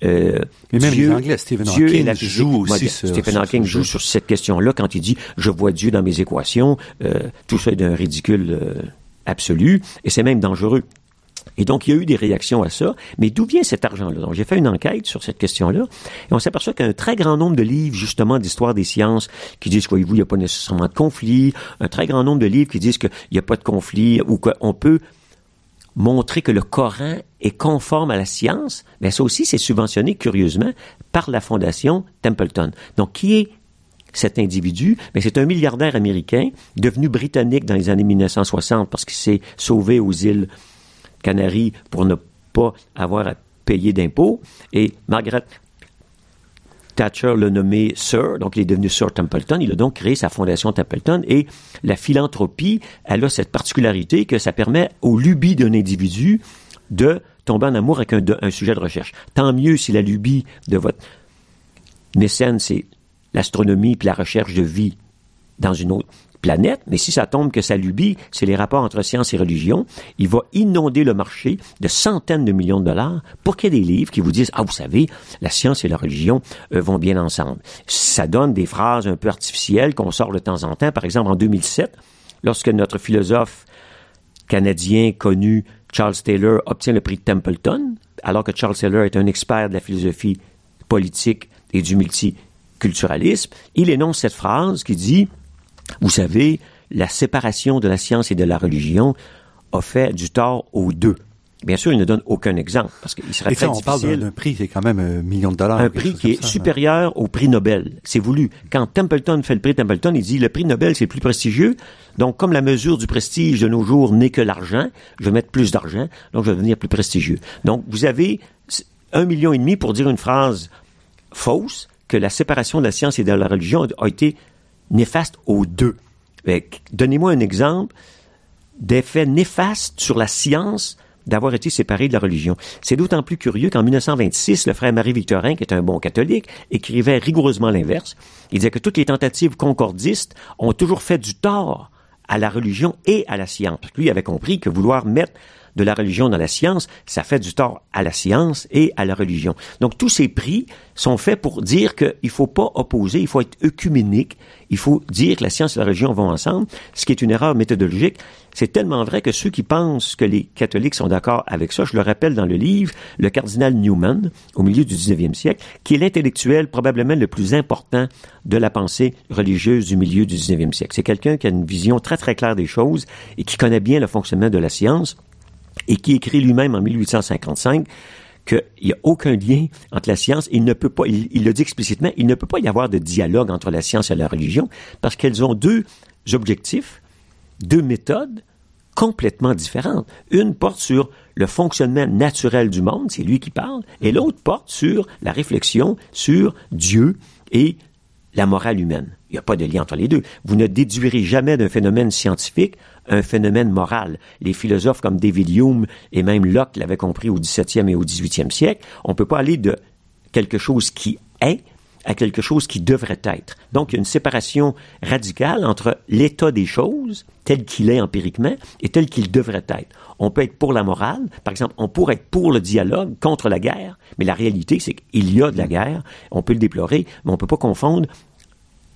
euh, Mais même Dieu, les Anglais, Stephen Hawking joue aussi sur, Stephen Hawking joue sur cette question-là quand il dit « je vois Dieu dans mes équations euh, tout ça est d'un ridicule euh, absolu, et c'est même dangereux. Et donc, il y a eu des réactions à ça. Mais d'où vient cet argent-là? Donc, j'ai fait une enquête sur cette question-là. Et on s'aperçoit qu'un très grand nombre de livres, justement, d'histoire des sciences, qui disent, voyez-vous, il n'y a pas nécessairement de conflit? Un très grand nombre de livres qui disent qu'il n'y a pas de conflit ou qu'on peut montrer que le Coran est conforme à la science? Mais ça aussi, c'est subventionné, curieusement, par la fondation Templeton. Donc, qui est cet individu, mais c'est un milliardaire américain devenu britannique dans les années 1960 parce qu'il s'est sauvé aux îles Canaries pour ne pas avoir à payer d'impôts. Et Margaret Thatcher l'a nommé Sir, donc il est devenu Sir Templeton. Il a donc créé sa fondation Templeton. Et la philanthropie, elle a cette particularité que ça permet aux lubies d'un individu de tomber en amour avec un, sujet de recherche. Tant mieux si la lubie de votre mécène, c'est l'astronomie puis la recherche de vie dans une autre planète, mais si ça tombe que sa lubie, c'est les rapports entre science et religion, il va inonder le marché de centaines de millions de dollars pour qu'il y ait des livres qui vous disent, ah, vous savez, la science et la religion euh, vont bien ensemble. Ça donne des phrases un peu artificielles qu'on sort de temps en temps. Par exemple, en 2007, lorsque notre philosophe Canadien connu Charles Taylor obtient le prix Templeton, alors que Charles Taylor est un expert de la philosophie politique et du multiculturalisme, il énonce cette phrase qui dit, vous savez, la séparation de la science et de la religion a fait du tort aux deux. Bien sûr, il ne donne aucun exemple parce qu'il serait Et très ça, on parle d'un prix qui est quand même un million de dollars. Un prix qui est hein. supérieur au prix Nobel. C'est voulu. Quand Templeton fait le prix Templeton, il dit le prix Nobel c'est plus prestigieux. Donc comme la mesure du prestige de nos jours n'est que l'argent, je vais mettre plus d'argent, donc je vais devenir plus prestigieux. Donc vous avez un million et demi pour dire une phrase fausse que la séparation de la science et de la religion a été néfaste aux deux. Donnez-moi un exemple d'effet néfaste sur la science d'avoir été séparé de la religion. C'est d'autant plus curieux qu'en 1926, le frère Marie-Victorin, qui est un bon catholique, écrivait rigoureusement l'inverse. Il disait que toutes les tentatives concordistes ont toujours fait du tort à la religion et à la science. Lui avait compris que vouloir mettre de la religion dans la science, ça fait du tort à la science et à la religion. Donc tous ces prix sont faits pour dire qu'il faut pas opposer, il faut être œcuménique, il faut dire que la science et la religion vont ensemble, ce qui est une erreur méthodologique. C'est tellement vrai que ceux qui pensent que les catholiques sont d'accord avec ça, je le rappelle dans le livre, le cardinal Newman, au milieu du 19e siècle, qui est l'intellectuel probablement le plus important de la pensée religieuse du milieu du 19e siècle. C'est quelqu'un qui a une vision très très claire des choses et qui connaît bien le fonctionnement de la science et qui écrit lui-même en 1855 qu'il n'y a aucun lien entre la science, il ne peut pas, il, il le dit explicitement, il ne peut pas y avoir de dialogue entre la science et la religion parce qu'elles ont deux objectifs, deux méthodes complètement différentes. Une porte sur le fonctionnement naturel du monde, c'est lui qui parle, et l'autre porte sur la réflexion sur Dieu et la morale humaine. Il n'y a pas de lien entre les deux. Vous ne déduirez jamais d'un phénomène scientifique un phénomène moral. Les philosophes comme David Hume et même Locke l'avaient compris au XVIIe et au XVIIIe siècle. On ne peut pas aller de quelque chose qui est à quelque chose qui devrait être. Donc, il y a une séparation radicale entre l'état des choses, tel qu'il est empiriquement, et tel qu'il devrait être. On peut être pour la morale, par exemple, on pourrait être pour le dialogue contre la guerre, mais la réalité, c'est qu'il y a de la guerre, on peut le déplorer, mais on ne peut pas confondre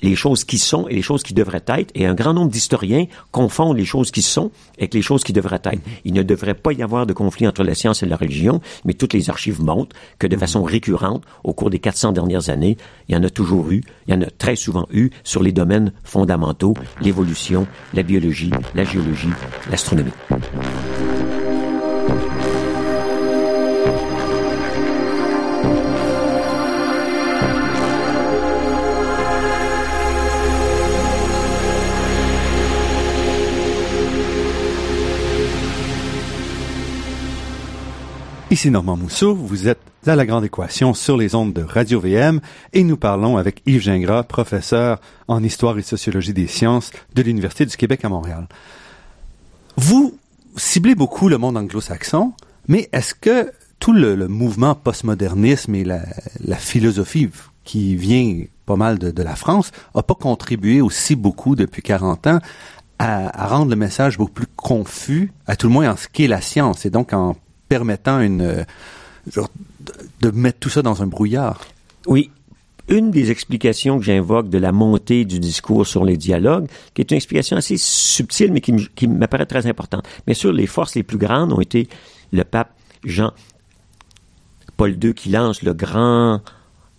les choses qui sont et les choses qui devraient être. Et un grand nombre d'historiens confondent les choses qui sont avec les choses qui devraient être. Il ne devrait pas y avoir de conflit entre la science et la religion, mais toutes les archives montrent que de façon récurrente, au cours des 400 dernières années, il y en a toujours eu, il y en a très souvent eu sur les domaines fondamentaux, l'évolution, la biologie, la géologie, l'astronomie. Ici Normand Mousseau, vous êtes à La Grande Équation sur les ondes de Radio VM et nous parlons avec Yves Gingras, professeur en histoire et sociologie des sciences de l'Université du Québec à Montréal. Vous ciblez beaucoup le monde anglo-saxon, mais est-ce que tout le, mouvement postmodernisme et la, philosophie qui vient pas mal de, la France a pas contribué aussi beaucoup depuis 40 ans à, à rendre le message beaucoup plus confus, à tout le moins en ce qu'est la science et donc en permettant une genre, de, mettre tout ça dans un brouillard. Oui, une des explications que j'invoque de la montée du discours sur les dialogues, qui est une explication assez subtile, mais qui, qui m'apparaît très importante. Bien sûr, les forces les plus grandes ont été le pape Jean Paul II qui lance le grand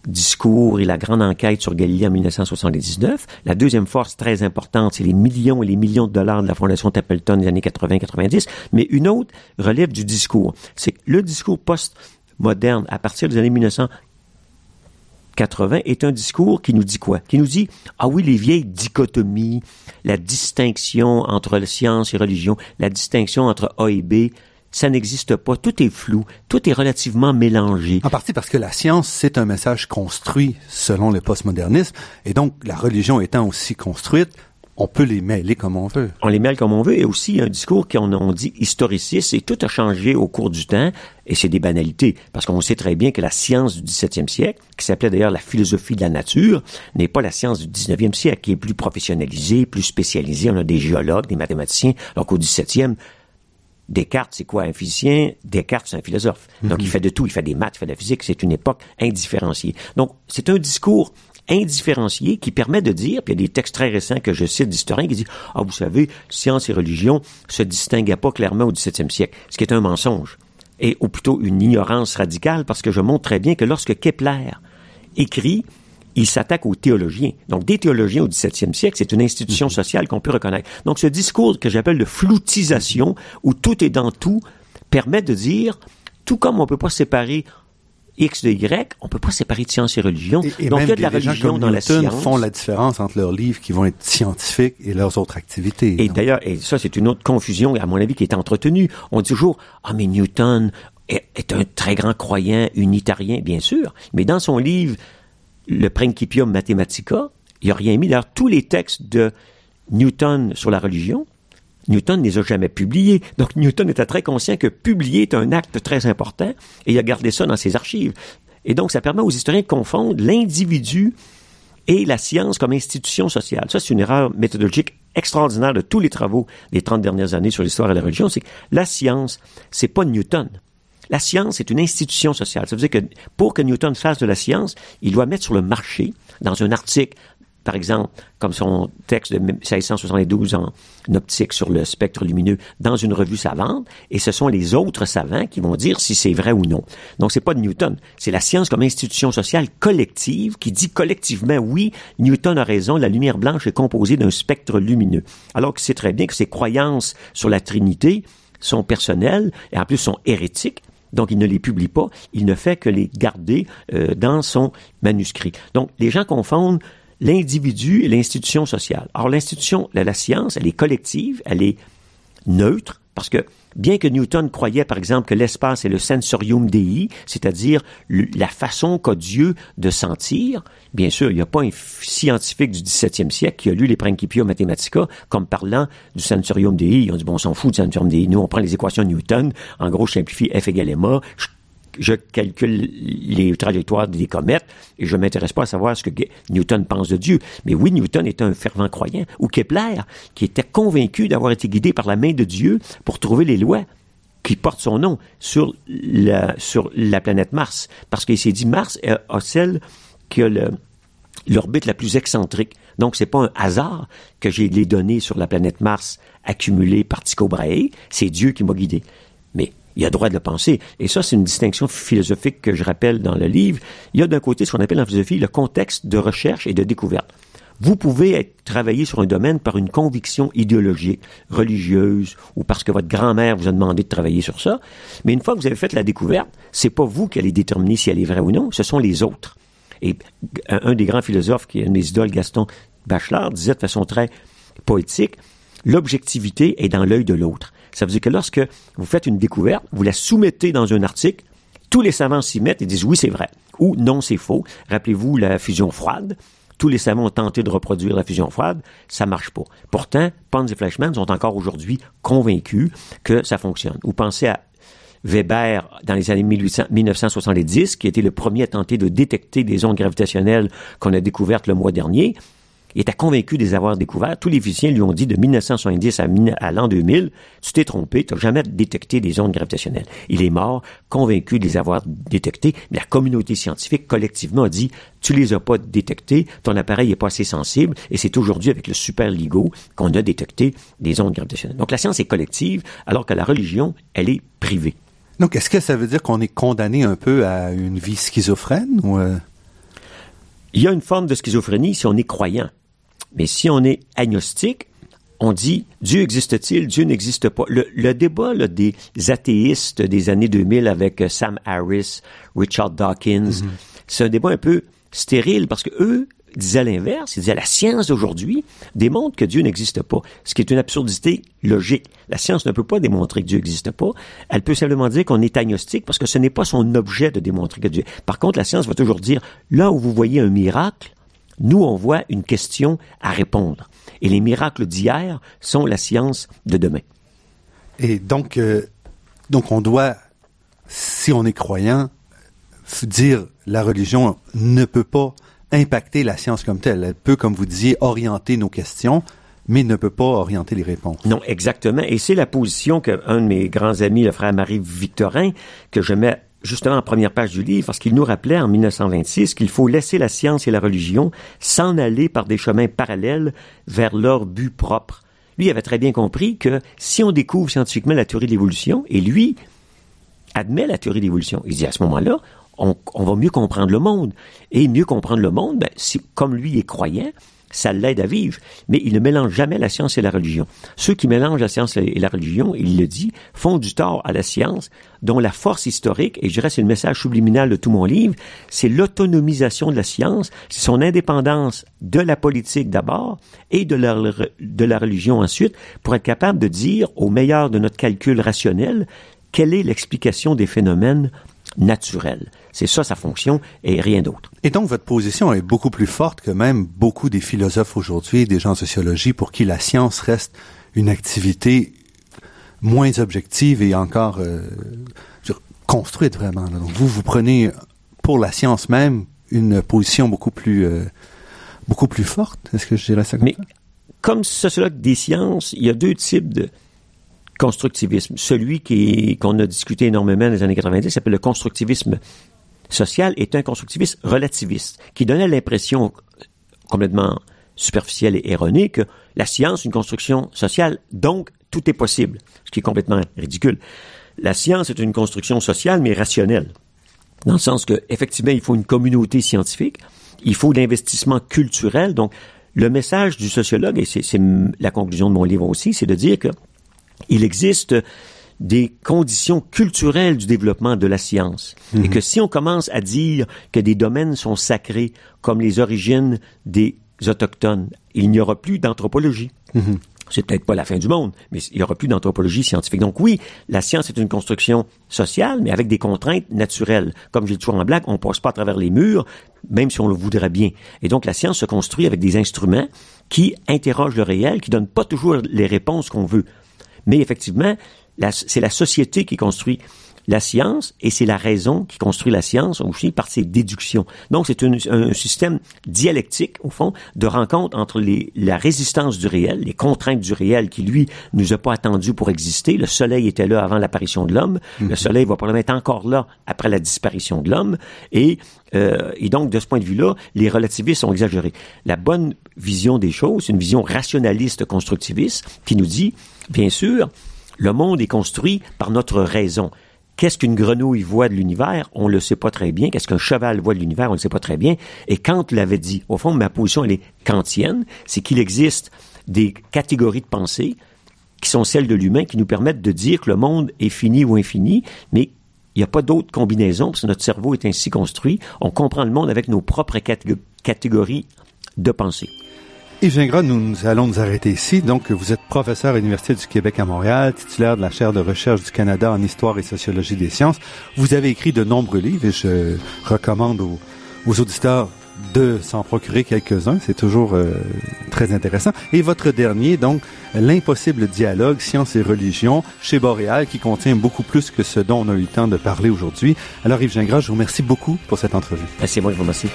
discours et la grande enquête sur Galilée en 1979. La deuxième force très importante, c'est les millions et les millions de dollars de la Fondation Templeton des années 80-90. Mais une autre relève du discours. C'est le discours post-moderne, à partir des années 1980, est un discours qui nous dit quoi? Qui nous dit, ah oui, les vieilles dichotomies, la distinction entre science et religion, la distinction entre A et B, ça n'existe pas. Tout est flou. Tout est relativement mélangé. En partie parce que la science, c'est un message construit selon le postmodernisme. Et donc, la religion étant aussi construite, on peut les mêler comme on veut. On les mêle comme on veut. Et aussi, un discours qu'on on dit historiciste, et tout a changé au cours du temps. Et c'est des banalités. Parce qu'on sait très bien que la science du 17e siècle, qui s'appelait d'ailleurs la philosophie de la nature, n'est pas la science du 19e siècle, qui est plus professionnalisée, plus spécialisée. On a des géologues, des mathématiciens. Alors qu'au 17e, Descartes, c'est quoi un physicien? Descartes, c'est un philosophe. Donc, mm -hmm. il fait de tout. Il fait des maths, il fait de la physique. C'est une époque indifférenciée. Donc, c'est un discours indifférencié qui permet de dire, puis il y a des textes très récents que je cite d'historiens qui disent, ah, vous savez, science et religion se distinguaient pas clairement au XVIIe siècle, ce qui est un mensonge, et ou plutôt une ignorance radicale, parce que je montre très bien que lorsque Kepler écrit, il s'attaque aux théologiens. Donc, des théologiens au XVIIe siècle, c'est une institution mhm. sociale qu'on peut reconnaître. Donc, ce discours que j'appelle de floutisation, où tout est dans tout, permet de dire, tout comme on ne peut pas séparer X de Y, on peut pas séparer de science et religion. Et, Donc, il y a de la religion dans la science. font la différence entre leurs livres qui vont être scientifiques et leurs autres activités. Et d'ailleurs, et ça, c'est une autre confusion, à mon avis, qui est entretenue. On dit toujours, ah, mais Newton est, un très grand croyant unitarien, bien sûr. Mais dans son livre, Le Principium Mathematica, il n'y a rien mis. D'ailleurs, tous les textes de Newton sur la religion, Newton ne les a jamais publiés. Donc Newton était très conscient que publier est un acte très important et il a gardé ça dans ses archives. Et donc ça permet aux historiens de confondre l'individu et la science comme institution sociale. Ça, c'est une erreur méthodologique extraordinaire de tous les travaux des 30 dernières années sur l'histoire et la religion, c'est que la science, c'est pas Newton. La science est une institution sociale. Ça veut dire que pour que Newton fasse de la science, il doit mettre sur le marché, dans un article, par exemple, comme son texte de 1672 en optique sur le spectre lumineux dans une revue savante, et ce sont les autres savants qui vont dire si c'est vrai ou non. Donc c'est pas de Newton, c'est la science comme institution sociale collective qui dit collectivement oui, Newton a raison, la lumière blanche est composée d'un spectre lumineux. Alors que c'est très bien que ses croyances sur la Trinité sont personnelles et en plus sont hérétiques, donc il ne les publie pas, il ne fait que les garder euh, dans son manuscrit. Donc les gens confondent l'individu et l'institution sociale. Alors l'institution, la, la science, elle est collective, elle est neutre, parce que bien que Newton croyait, par exemple, que l'espace est le sensorium dei, c'est-à-dire la façon qu'a Dieu de sentir, bien sûr, il n'y a pas un scientifique du 17e siècle qui a lu les Principia Mathematica comme parlant du sensorium dei. On dit, bon, on s'en fout du sensorium dei. Nous, on prend les équations de Newton. En gros, je simplifie F égale ma calcule les trajectoires des comètes et je m'intéresse pas à savoir ce que Newton pense de Dieu. Mais oui, Newton était un fervent croyant. Ou Kepler, qui était convaincu d'avoir été guidé par la main de Dieu pour trouver les lois qui portent son nom sur la, planète Mars. Parce qu'il s'est dit, Mars a celle qui a l'orbite la plus excentrique. Donc, c'est pas un hasard que j'ai les données sur la planète Mars accumulées par Tycho Brahe. C'est Dieu qui m'a guidé. Il a droit de le penser. Et ça, c'est une distinction philosophique que je rappelle dans le livre. Il y a d'un côté ce qu'on appelle en philosophie le contexte de recherche et de découverte. Vous pouvez être travaillé sur un domaine par une conviction idéologique, religieuse, ou parce que votre grand-mère vous a demandé de travailler sur ça. Mais une fois que vous avez fait la découverte, c'est pas vous qui allez déterminer si elle est vraie ou non, ce sont les autres. Et un des grands philosophes, qui est un des idoles, Gaston Bachelard, disait de façon très poétique, l'objectivité est dans l'œil de l'autre. Ça veut dire que lorsque vous faites une découverte, vous la soumettez dans un article, tous les savants s'y mettent et disent oui, c'est vrai ou non, c'est faux. Rappelez-vous la fusion froide. Tous les savants ont tenté de reproduire la fusion froide, ça marche pas. Pourtant, Pons et Fleischmann sont encore aujourd'hui convaincus que ça fonctionne. Ou pensez à Weber dans les années 1970, qui était le premier à tenter de détecter des ondes gravitationnelles qu'on a découvertes le mois dernier. Il était convaincu de les avoir découverts. Tous les physiciens lui ont dit de 1970 à, l'an 2000, tu t'es trompé, tu n'as jamais détecté des ondes gravitationnelles. Il est mort, convaincu de les avoir détectées, la communauté scientifique collectivement a dit, tu les as pas détectés, ton appareil est pas assez sensible, et c'est aujourd'hui avec le super LIGO qu'on a détecté des ondes gravitationnelles. Donc la science est collective, alors que la religion, elle est privée. Donc, est-ce que ça veut dire qu'on est condamné un peu à une vie schizophrène ou euh? Il y a une forme de schizophrénie si on est croyant. Mais si on est agnostique, on dit Dieu existe-t-il, Dieu n'existe pas. Le, débat des athéistes des années 2000 avec euh, Sam Harris, Richard Dawkins, mm-hmm. c'est un débat un peu stérile parce que eux disaient l'inverse, ils disaient la science d'aujourd'hui démontre que Dieu n'existe pas, ce qui est une absurdité logique. La science ne peut pas démontrer que Dieu n'existe pas, elle peut simplement dire qu'on est agnostique parce que ce n'est pas son objet de démontrer que Dieu. Par contre, la science va toujours dire là où vous voyez un miracle, nous, on voit une question à répondre. Et les miracles d'hier sont la science de demain. Et donc, euh, donc on doit, si on est croyant, dire la religion ne peut pas impacter la science comme telle. Elle peut, comme vous disiez, orienter nos questions, mais ne peut pas orienter les réponses. Non, exactement. Et c'est la position qu'un de mes grands amis, le frère Marie Victorin, que je mets justement en première page du livre, parce qu'il nous rappelait en 1926 qu'il faut laisser la science et la religion s'en aller par des chemins parallèles vers leur but propre. Lui avait très bien compris que si on découvre scientifiquement la théorie de l'évolution, et lui admet la théorie de l'évolution, il dit à ce moment-là, on, va mieux comprendre le monde. Et mieux comprendre le monde, ben, comme lui est croyant, ça l'aide à vivre, mais il ne mélange jamais la science et la religion. Ceux qui mélangent la science et la religion, il le dit, font du tort à la science, dont la force historique, et je dirais c'est le message subliminal de tout mon livre, c'est l'autonomisation de la science, c'est son indépendance de la politique d'abord et de la, de la religion ensuite, pour être capable de dire, au meilleur de notre calcul rationnel, quelle est l'explication des phénomènes naturels. C'est ça sa fonction et rien d'autre. Et donc votre position est beaucoup plus forte que même beaucoup des philosophes aujourd'hui, des gens en sociologie, pour qui la science reste une activité moins objective et encore euh, construite vraiment. Donc vous, vous prenez pour la science même une position beaucoup plus euh, beaucoup plus forte. Est-ce que je dirais ça comme Mais, Comme sociologue des sciences, il y a deux types de constructivisme. Celui qui qu'on a discuté énormément dans les années 90 s'appelle le constructivisme social est un constructiviste relativiste, qui donnait l'impression complètement superficielle et erronée que la science est une construction sociale, donc tout est possible, ce qui est complètement ridicule. La science est une construction sociale, mais rationnelle, dans le sens que effectivement, il faut une communauté scientifique, il faut l'investissement culturel, donc le message du sociologue, et c'est la conclusion de mon livre aussi, c'est de dire que il existe des conditions culturelles du développement de la science. Et mhm. que si on commence à dire que des domaines sont sacrés, comme les origines des autochtones, il n'y aura plus d'anthropologie. Mhm. C'est peut-être pas la fin du monde, mais il n'y aura plus d'anthropologie scientifique. Donc oui, la science est une construction sociale, mais avec des contraintes naturelles. Comme j'ai toujours en blague, on passe pas à travers les murs, même si on le voudrait bien. Et donc la science se construit avec des instruments qui interrogent le réel, qui donnent pas toujours les réponses qu'on veut. Mais effectivement, c'est la société qui construit la science et c'est la raison qui construit la science aussi par ses déductions. Donc c'est un système dialectique au fond de rencontre entre les, la résistance du réel, les contraintes du réel qui lui nous a pas attendu pour exister. Le soleil était là avant l'apparition de l'homme, le mhm. soleil va probablement être encore là après la disparition de l'homme et euh, et donc, de ce point de vue-là, les relativistes sont exagérés. La bonne vision des choses, une vision rationaliste constructiviste qui nous dit, bien sûr, le monde est construit par notre raison. Qu'est-ce qu'une grenouille voit de l'univers? On le sait pas très bien. Qu'est-ce qu'un cheval voit de l'univers? On le sait pas très bien. Et Kant l'avait dit. Au fond, ma position, elle est kantienne. C'est qu'il existe des catégories de pensée qui sont celles de l'humain qui nous permettent de dire que le monde est fini ou infini, mais il n'y a pas d'autre combinaison parce que notre cerveau est ainsi construit. On comprend le monde avec nos propres catégories de pensée. Yves Gingras, nous allons nous arrêter ici. Donc, vous êtes professeur à l'Université du Québec à Montréal, titulaire de la chaire de recherche du Canada en histoire et sociologie des sciences. Vous avez écrit de nombreux livres et je recommande aux, auditeurs de s'en procurer quelques-uns. C'est toujours euh, très intéressant. Et votre dernier, donc, L'impossible dialogue, science et religion, chez Boréal, qui contient beaucoup plus que ce dont on a eu le temps de parler aujourd'hui. Alors, Yves Gingras, je vous remercie beaucoup pour cette entrevue. C'est moi, je vous remercie.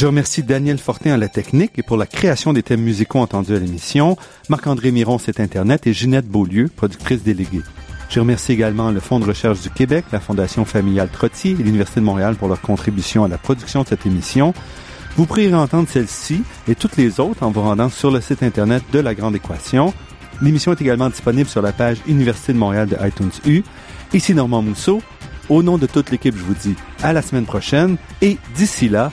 Je remercie Daniel Fortin à la technique et pour la création des thèmes musicaux entendus à l'émission, Marc-André Miron, site Internet et Ginette Beaulieu, productrice déléguée. Je remercie également le Fonds de recherche du Québec, la Fondation familiale Trottier et l'Université de Montréal pour leur contribution à la production de cette émission. Vous pourrez entendre celle-ci et toutes les autres en vous rendant sur le site Internet de La Grande Équation. L'émission est également disponible sur la page Université de Montréal de iTunes U. Ici Normand Mousseau. Au nom de toute l'équipe, je vous dis à la semaine prochaine et d'ici là,